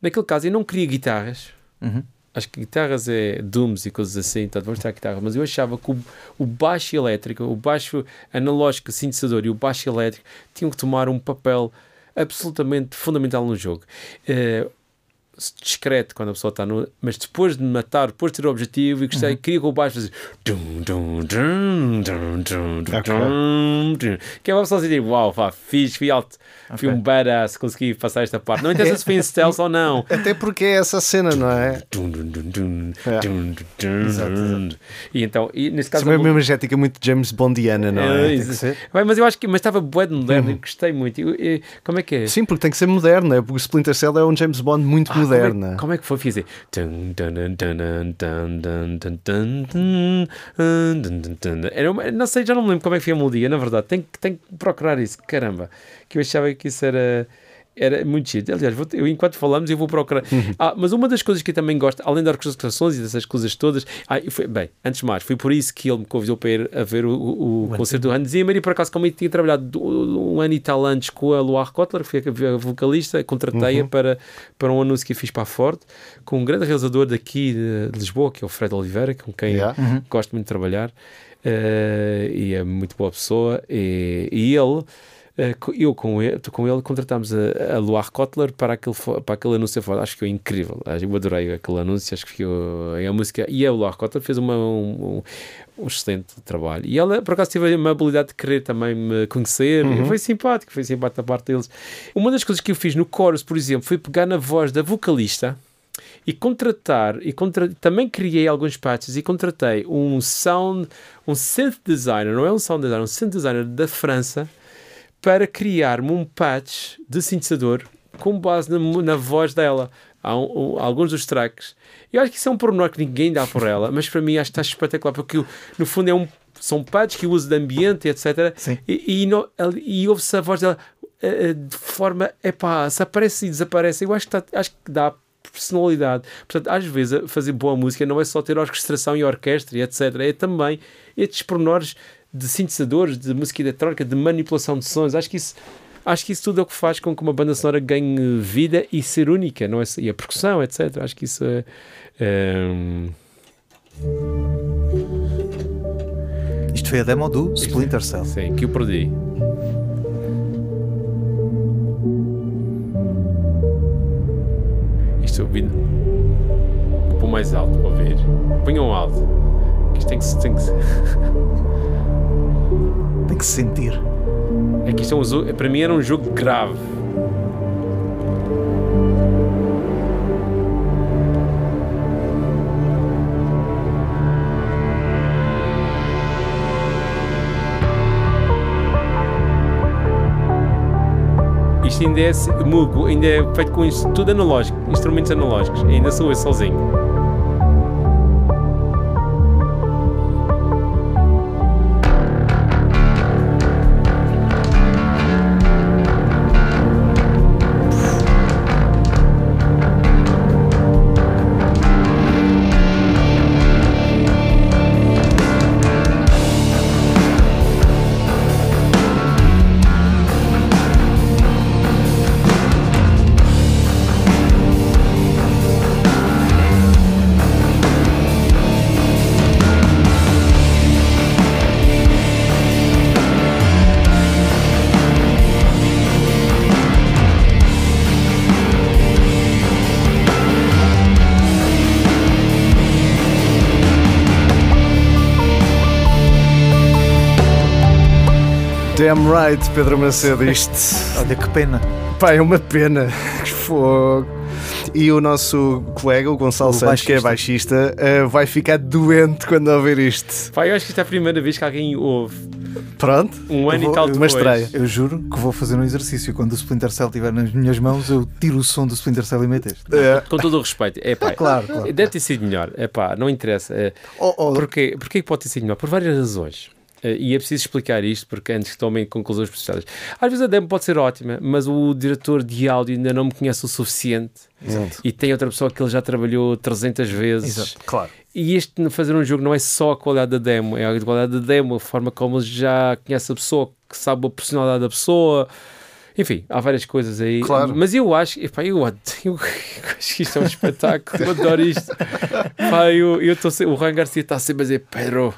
naquele caso, eu não queria guitarras. Uhum. Acho que guitarras é Dooms e coisas assim, então vamos ter guitarra. Mas eu achava que o, o baixo elétrico, o baixo analógico sintetizador e o baixo elétrico tinham que tomar um papel absolutamente fundamental no jogo. Eh, discreto quando a pessoa está no. Mas depois de matar, depois de ter o objetivo, e gostei, queria que o baixo dum. Que é uma pessoa assim, tipo, uau, pá, fiz, fui alto, fui Ok. um badass, consegui passar esta parte. Não interessa se foi em stealth ou não. Até porque é essa cena, não é? É. E então, e nesse caso. Isso é uma imagética muito James Bondiana, não é? É. Bem, mas eu acho que mas estava bué de moderno e gostei muito. E- e- como é que é? Sim, porque tem que ser moderno, é? porque o Splinter Cell é um James Bond muito Ah, moderna. Como é, que foi? fazer? não sei, já não me lembro como é que foi a melodia, na verdade. Tenho que procurar isso, caramba. Que eu achava que isso era. Era muito chido. Aliás, vou- eu, enquanto falamos, eu vou procurar. Ah, mas uma das coisas que eu também gosto, além das orquestrações e dessas coisas todas, ah, foi, bem, antes de mais, foi por isso que ele me convidou para ir a ver o, o, o concerto do Hans Zimmer. E por acaso, como eu tinha trabalhado do- um ano e tal antes com a Luar Kotler, que foi a vocalista, contratei-a para, para um anúncio que eu fiz para a Ford, com um grande realizador daqui de, Lisboa, que é o Fred Oliveira, com quem Yeah. Uhum. gosto muito de trabalhar eh, e é muito boa pessoa. E, e ele, eu com ele, com ele contratámos a, a Luar Kotler para aquele, para aquele anúncio fora. Acho que foi incrível. Eu adorei aquele anúncio. Acho que ficou, e a música. E a Luar Kotler fez uma, um, um- um excelente trabalho. E ela, por acaso, teve a amabilidade de querer também me conhecer. E Foi simpático, foi simpático da parte deles. Uma das coisas que eu fiz no chorus, por exemplo, foi pegar na voz da vocalista e contratar e contra, também criei alguns patches e contratei um sound um synth designer não é um sound designer um synth designer da França para criar-me um patch de sintetizador com base na, na voz dela Há um- um- alguns dos tracks eu acho que isso é um pormenor que ninguém dá por ela mas para mim acho que está espetacular porque no fundo é um são pads que uso de ambiente etc Sim. e, e, no- e ouve-se a voz dela eh, eh, de forma, epá, se aparece e desaparece, eu acho que, tá- acho que dá personalidade. Portanto, às vezes, fazer boa música não é só ter orquestração e orquestra e etc. É também estes pormenores de sintetizadores, de música eletrónica, de manipulação de sons. Acho que isso acho que isso tudo é o que faz com que uma banda sonora ganhe vida e ser única, não é? E a percussão, etc. Acho que isso é. é Isto foi a demo do Splinter Cell. sim, que eu perdi. Isto eu ouvindo. Vou pôr mais alto para ouvir. Ponham alto. Isto tem que, tem que se- Tem que se sentir. É que isto é um jogo, para mim era um jogo grave. Isto ainda é mugo, ainda é feito com tudo analógico, instrumentos analógicos. Ainda sou eu sozinho. Damn right, Pedro Macedo, isto. Olha que pena. Pá, é uma pena. Que fogo. E o nosso colega, o Gonçalo O Santos, que é baixista, eh, vai ficar doente quando ouvir isto. Pá, eu acho que isto é a primeira vez que alguém ouve. Pronto? Um ano vou- e tal eu- depois. uma estreia. Eu juro que vou fazer um exercício. Quando o Splinter Cell estiver nas minhas mãos, eu tiro o som do Splinter Cell e meto este. É. Com todo o respeito. É pá, Claro, claro. Deve ter sido melhor. É pá, não interessa. É, Oh, oh, Porquê, porquê que pode ter sido melhor? Por várias razões. Eh, E é preciso explicar isto porque antes que tomem conclusões precipitadas. Às vezes a demo pode ser ótima, mas o diretor de áudio ainda não me conhece o suficiente Exato. e tem outra pessoa que ele já trabalhou 300 vezes. Exato. Claro. E este fazer um jogo não é só a qualidade da demo, é a qualidade da demo, a forma como ele já conhece a pessoa, que sabe a personalidade da pessoa. Enfim, há várias coisas aí. Claro. Mas eu acho, epá, eu, eu acho que isto é um espetáculo, eu adoro isto. Pá, eu, eu tô, o Ryan Garcia está sempre a dizer: Pedro,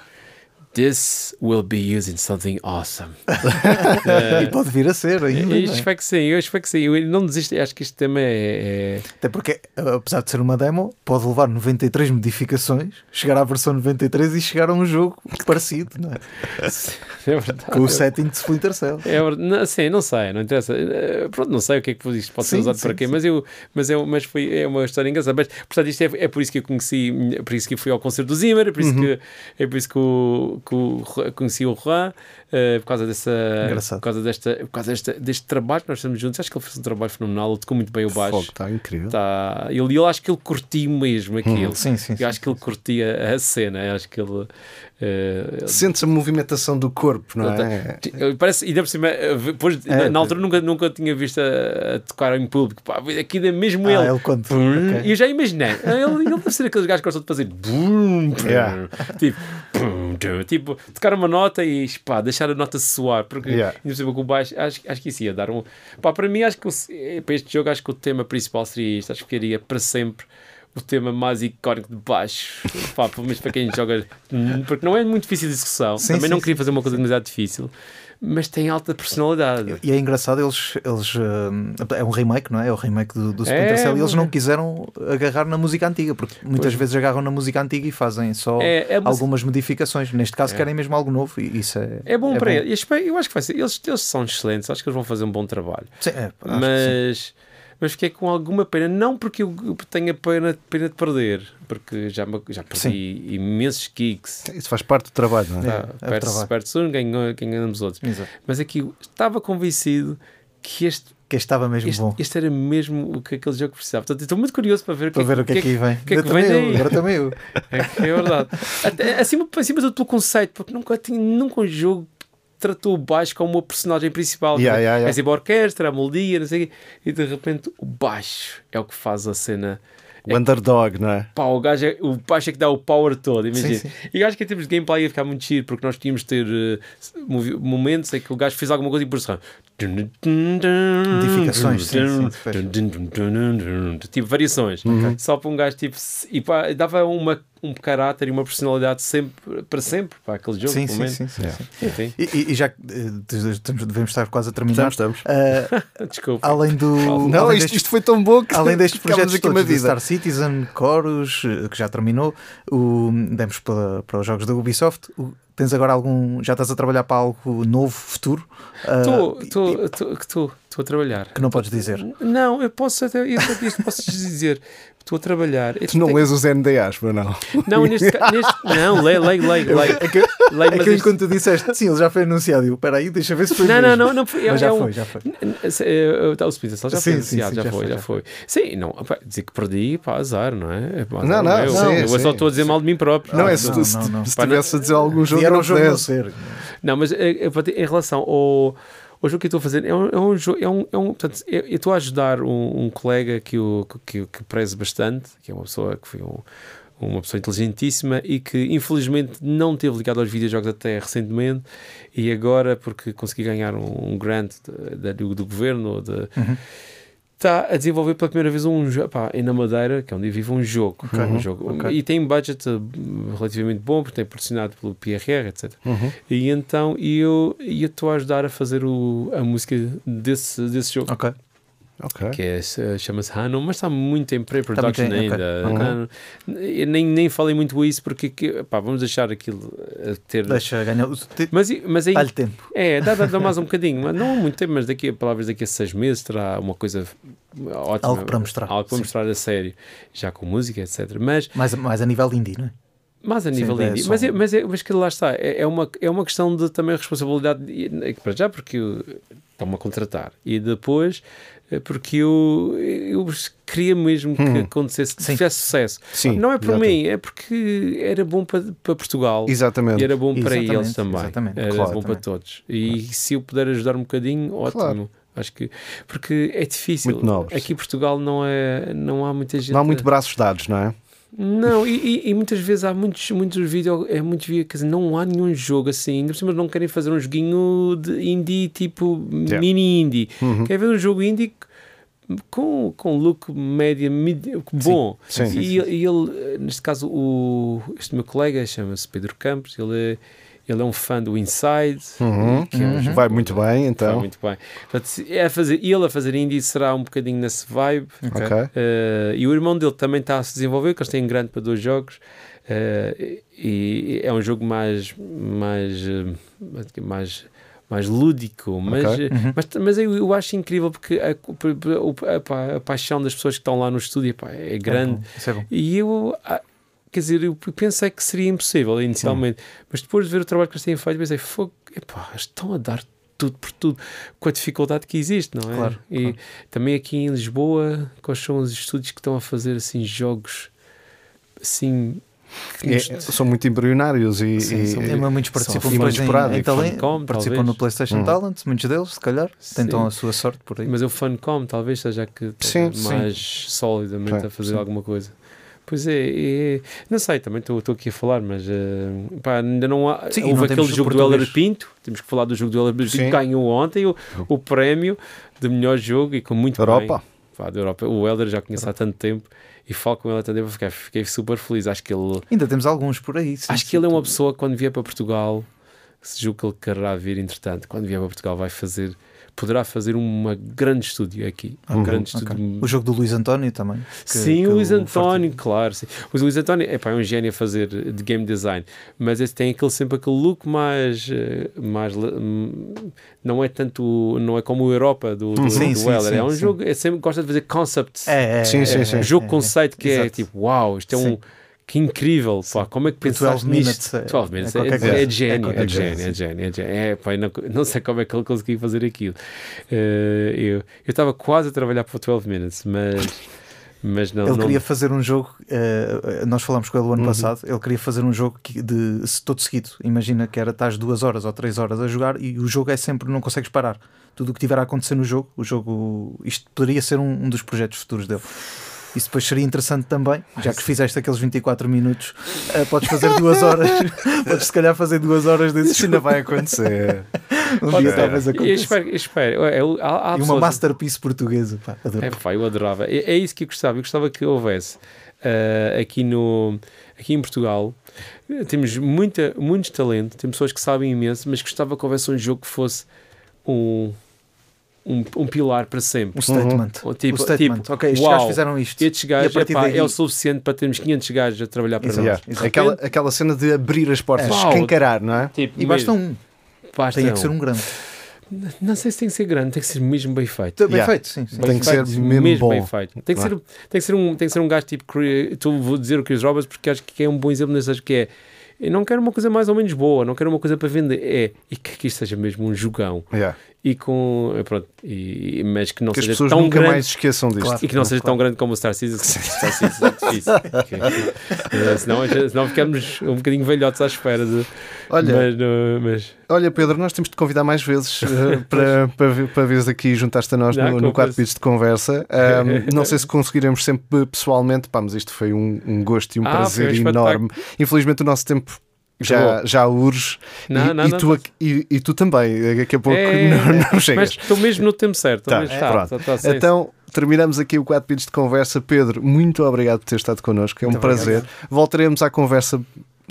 this will be used in something awesome. E pode vir a ser ainda. Eu é? espero que sim, eu espero que sim. Eu não desisto, acho que este tema é- é Até porque, apesar de ser uma demo, pode levar 93 modificações, chegar à versão 93 e chegar a um jogo parecido, não é? é verdade. Com o setting de Splinter Cell. É. Não, sim, não sei, não interessa. Eh, Pronto, não sei o que é que isto pode ser Sim, usado sim, para quê, sim. mas, eu, mas, é, mas foi, é uma história engraçada. Mas, portanto, isto é, é por isso que eu conheci, por isso que eu fui ao concerto do Zimmer, é por isso que, é por isso que, o, o, conheci o Juan, eh, por causa dessa. Engraçado. Por causa, desta, por causa desta, deste trabalho que nós estamos juntos. Acho que ele fez um trabalho fenomenal, ele tocou muito bem o baixo. está incrível. Tá, ele, eu acho que ele curtiu mesmo aquilo. Sim, sim. sim. Eu acho que ele curtia a cena, eu acho que ele. Eh, Sentes a movimentação do corpo, não é? T- Parece, ainda por cima, eh, depois, É, na, na altura nunca, nunca tinha visto a, a tocar em público. Pá, aqui é mesmo Ah, ele. ele quando. Pum, ok. E eu já imaginei. Ele, ele deve ser aqueles gajos que gostam de fazer. Bum, pum, Yeah. tipo, tipo, tocar uma nota e pá, deixar a nota soar. Porque, Yeah. ainda por cima, com o baixo, acho, acho que isso ia dar um. Pá, para mim, acho que eh, para este jogo, acho que o tema principal seria isto. Acho que ficaria para sempre. O tema mais icónico de baixo, pá, pelo menos para quem joga, porque não é muito difícil de execução. Sim, Também sim, não queria fazer uma coisa demasiado difícil, mas tem alta personalidade. E é engraçado, eles, eles uh, é um remake, não é? É o remake do, do Splinter É, Cell e eles não quiseram agarrar na música antiga, porque muitas vezes agarram na música antiga e fazem só É, é, mas- algumas modificações. Neste caso, É. querem mesmo algo novo e isso é. É bom para eles. Eu acho que vai ser. Eles, eles são excelentes, acho que eles vão fazer um bom trabalho. Sim, é, acho que sim. mas, mas fiquei com alguma pena. Não porque eu tenha pena, pena de perder, porque já, já perdi imensos kicks. Isso faz parte do trabalho, não é? É, Tá, é o perde-se perde-se um, ganhou- quem ganhamos outros. Exato. Mas aqui eu estava convencido que este, Que estava mesmo este, bom. este era mesmo o que aquele jogo precisava. Portanto, estou muito curioso para ver o que, Para ver o que é que vem. que é que vem eu, agora também eu. É, que é verdade. Até, acima, acima de tudo pelo conceito, porque nunca, tinha, nunca um jogo tratou o baixo como uma personagem principal. Yeah, yeah, yeah. É sempre a orquestra, a melodia, não sei o quê, e de repente o baixo é o que faz a cena. O underdog, não é? Pá, o, gajo é, o baixo é que dá o power todo, imagina. Sim, sim. E acho que em termos de gameplay ia ficar muito giro, porque nós tínhamos de ter movi- momentos em que o gajo fez alguma coisa e por isso Modificações, sim, sim, fez. tipo variações só para um gajo tipo e pá, dava uma, um caráter e uma personalidade sempre para sempre para aquele jogo Sim, sim, sim, sim, Yeah. sim. E, e- já que eh, devemos estar quase a terminar. Estamos, estamos. Ah, desculpa além do. Não, além isto, destes- isto foi tão bom que Além destes projetos aqui uma todos, do vida. Star Citizen, Chorus, eh, que já terminou, o, demos para, para os jogos da Ubisoft. O- tens agora algum. Já estás a trabalhar para algo novo, futuro? Ah, estou a trabalhar que não podes dizer. não eu posso até eu isto posso dizer estou a trabalhar Tu não lês os NDAs, para não. não neste, ca- neste não leio leio leio leio É que, leio é mas que isto- enquanto tu disseste, sim, ele já foi anunciado. Eu, espera aí, deixa ver se foi. não, não, não, não foi. Mas é já um- foi, já foi. O Splinter Cell já Sim, foi sim, anunciado, sim, já, foi, já foi. Sim, não, pá, dizer que perdi, pá, azar, não é? É pá, Não, azar, não, eu, eu sim. só estou a dizer mal de mim próprio. Não, é se não, se, não, não. se não- tivesse a dizer algum jogo, não o jogo não ser. Não, mas eh, eh, em relação ao, ao jogo que eu estou a fazer, é um, é um é um, é um portanto, eu estou a ajudar um, um colega que eu que, que prezo bastante, que é uma pessoa que foi um, uma pessoa inteligentíssima e que infelizmente não teve ligado aos videojogos até recentemente e agora porque consegui ganhar um, grant do, do governo de, Uhum. Está a desenvolver pela primeira vez um jogo na Madeira, que é onde eu vivo, um jogo, Ok. um jogo. Ok. e tem um budget eh, relativamente bom porque tem patrocinado pelo PRR, etc. Uhum. E então eu estou a ajudar a fazer o, a música desse, desse jogo, Ok. Ok. que é, se- chama-se Hanon, mas está muito em pre-production em- ok, ainda. ok. Hanon. Eu nem, nem falei muito isso porque que- pá, vamos deixar aquilo a ter. Deixa ganhar. te- Mas, mas aí, Dá-lhe tempo. é, dá, dá, dá mais um bocadinho, mas não muito tempo, mas daqui a palavras daqui a seis meses terá uma coisa ótima. Algo para mostrar. Algo para Sim. mostrar a sério, já com música, etc. Mas Mais, mais a nível indie, não é? mais a Sim, nível é indie. só Mas, é, mas, é, mas que lá está, é, é uma, é uma questão de também responsabilidade, é para já, porque estão-me a contratar, e depois é porque eu, eu queria mesmo que Hum. acontecesse, que Sim. tivesse sucesso. Sim, Não é por exatamente. mim, é porque era bom para, para Portugal. Exatamente. E era bom para Exatamente, eles também. exatamente. Era Claro, bom também. para todos. E se eu puder ajudar um bocadinho, ótimo. Claro. Acho que porque é difícil. Aqui em Portugal não é, não há muita gente. Não há muito braços dados, não é? Não, e, e- e muitas vezes há muitos, muitos vídeos, é muito vídeo, quer dizer, não há nenhum jogo assim, ainda por cima não querem fazer um joguinho de indie tipo Yeah. mini indie. Uhum. Quer ver um jogo indie com, com look média, bom. Sim. Sim, e, e ele, neste caso, o, este meu colega chama-se Pedro Campos, ele é, ele é um fã do Inside, Uhum. que é um Uhum. Vai muito bem, Vai então. muito bem. Portanto, é a fazer, ele a fazer indie será um bocadinho nesse vibe. Ok. Eh, e o irmão dele também está a se desenvolver, que eles têm grande para dois jogos. Eh, e é um jogo mais mais eh, mais mais lúdico, mas, Ok. eh, Uhum. mas, mas eu, eu acho incrível porque a, a- a- a paixão das pessoas que estão lá no estúdio pá, é grande. É bom, Isso é bom. E eu, quer dizer, eu pensei que seria impossível inicialmente, mas depois de ver o trabalho que eles têm feito, pensei, fogo, epá, estão a dar tudo por tudo, com a dificuldade que existe, não é? Claro, e claro. também aqui em Lisboa, quais são os estúdios que estão a fazer assim jogos assim. É, nos- são muito embrionários e, Sim, e- são É, mas muitos participam e depois muito em, em Funcom, participam talvez. no PlayStation Hum. Talent, muitos deles, se calhar, tentam Sim. a sua sorte por aí. Mas o Funcom talvez seja que Sim, mais solidamente Sim, a fazer sim. alguma coisa. Pois é, é- não sei, também estou aqui a falar, mas eh, pá, ainda não há. Sim, houve não aquele jogo do. Heller Pinto, temos que falar do jogo do Heller Pinto, que ganhou ontem o, o prémio de melhor jogo e com muito Europa. bem. Pá, da Europa. O Helder já conheço há tanto tempo e falo com ele tempo, fiquei, fiquei super feliz. Acho que ele, Ainda temos alguns por aí. sim, acho que ele é uma pessoa que quando vier para Portugal, se julgo que ele quererá vir, entretanto, quando vier para Portugal, vai fazer, poderá fazer uma grande estúdio aqui. Um Ok, grande estúdio. O jogo do Luís António também. que- Sim, que o Luís António, Forte- claro. Sim. O Luís António epá, é um gênio a fazer de game design, mas esse tem aquele, sempre aquele look mais. eh, mais hum, não é tanto. Não é como o Europa do, do, Sim, do sim, Weller. sim, é um sim. jogo. É sempre gosta de fazer concepts. É, é, Sim, é, sim, é, sim. é, jogo é, conceito que é tipo, uau, isto é um. Que incrível, pá, como é que O 12 pensaste minutes nisto? é- 12 minutes, é é, é, é gênio, É gênio, é gênio, é gênio. É, pá, não, não sei como é que ele conseguiu fazer aquilo. Eh, eu estava quase a trabalhar para o 12 Minutes, mas, mas não. Ele não- queria fazer um jogo, eh, nós falámos com ele o ano Uhum. passado, ele queria fazer um jogo de se- todo seguido. Imagina que era estás duas horas ou três horas a jogar e o jogo é sempre, não consegues parar. Tudo o que tiver a acontecer no jogo, o jogo, isto poderia ser um, um dos projetos futuros dele. Isso depois seria interessante também, já que fizeste aqueles 24 minutos, eh, podes fazer duas horas, podes se calhar fazer duas horas desse Isso ainda vai acontecer. Um Pode dia ser. talvez Eu aconteça. espero, eu espero. É, é, há, há E uma masterpiece portuguesa. Pá, adoro. É, pá, eu adorava. É, é isso que eu gostava. Eu gostava que houvesse ah, aqui, no, aqui em Portugal. Temos muita, muito talento, temos pessoas que sabem imenso, mas gostava que houvesse um jogo que fosse um, um, um pilar para sempre. Um statement. Ou tipo- um statement. tipo, ok, estes uau, gajos fizeram isto. Estes E a gajos epá, daí- é o suficiente para termos 500 gajos a trabalhar para Exato. nós. Exato. Aquela, aquela cena de abrir as portas, Uau. escancarar, não é? Tipo, E basta mesmo, um. basta Tem que ser um grande. Não sei se tem que ser grande, tem que ser mesmo bem feito. Bem Yeah. feito, sim. sim. Tem Bem que ser feito, mesmo bom. bem feito. Tem que, é? ser, tem, que ser um, tem que ser um gajo tipo. Estou vou dizer o Chris Roberts porque acho que é um bom exemplo nesse acho que é. Eu não quero uma coisa mais ou menos boa, não quero uma coisa para vender. É, e que, que isto seja mesmo um jogão. Yeah. E com. Pronto, e, mas que não Que as seja pessoas tão nunca grande. mais se esqueçam disto. Claro. E que não seja tão grande como o Star Citizen. Star Citizen Eh, senão, senão ficamos um bocadinho velhotes à espera de. Olha, mas, mas Olha, Pedro, nós temos de convidar mais vezes eh, para, para, para veres aqui juntar-te a nós Não, no, no com 4 certeza. bits de conversa. Ahm, não sei se conseguiremos sempre pessoalmente, pá, mas isto foi um, um gosto e um Ah, prazer um enorme. Infelizmente o nosso tempo já, já urge Não, e, não, e não, tu, não. aqui- e, e tu também, daqui a pouco É, não, não mas chegas. estou mesmo no tempo certo. Tá, mesmo- é, tá, pronto. tá, tá, Então, terminamos aqui o 4 bits de conversa. Pedro, muito obrigado por ter estado connosco, é um Muito prazer. obrigado. Voltaremos à conversa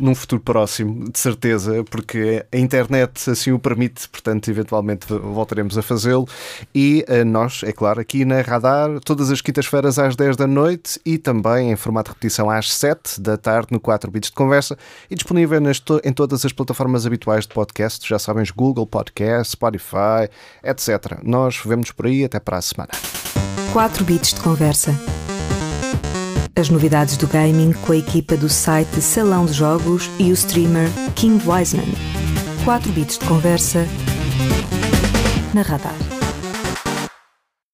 num futuro próximo, de certeza, porque a internet assim o permite, portanto, eventualmente voltaremos a fazê-lo. E eh, nós, é claro, aqui na Radar, todas as quintas-feiras às 10 da noite e também em formato de repetição às 7 da tarde no 4 bits de conversa e disponível to- em todas as plataformas habituais de podcast, já sabem, Google Podcast, Spotify, etc. Nós vemos por aí, até para a semana. 4 bits de conversa. As novidades do gaming com a equipa do site Salão de Jogos e o streamer King Wiseman. 4 bits de conversa na Radar.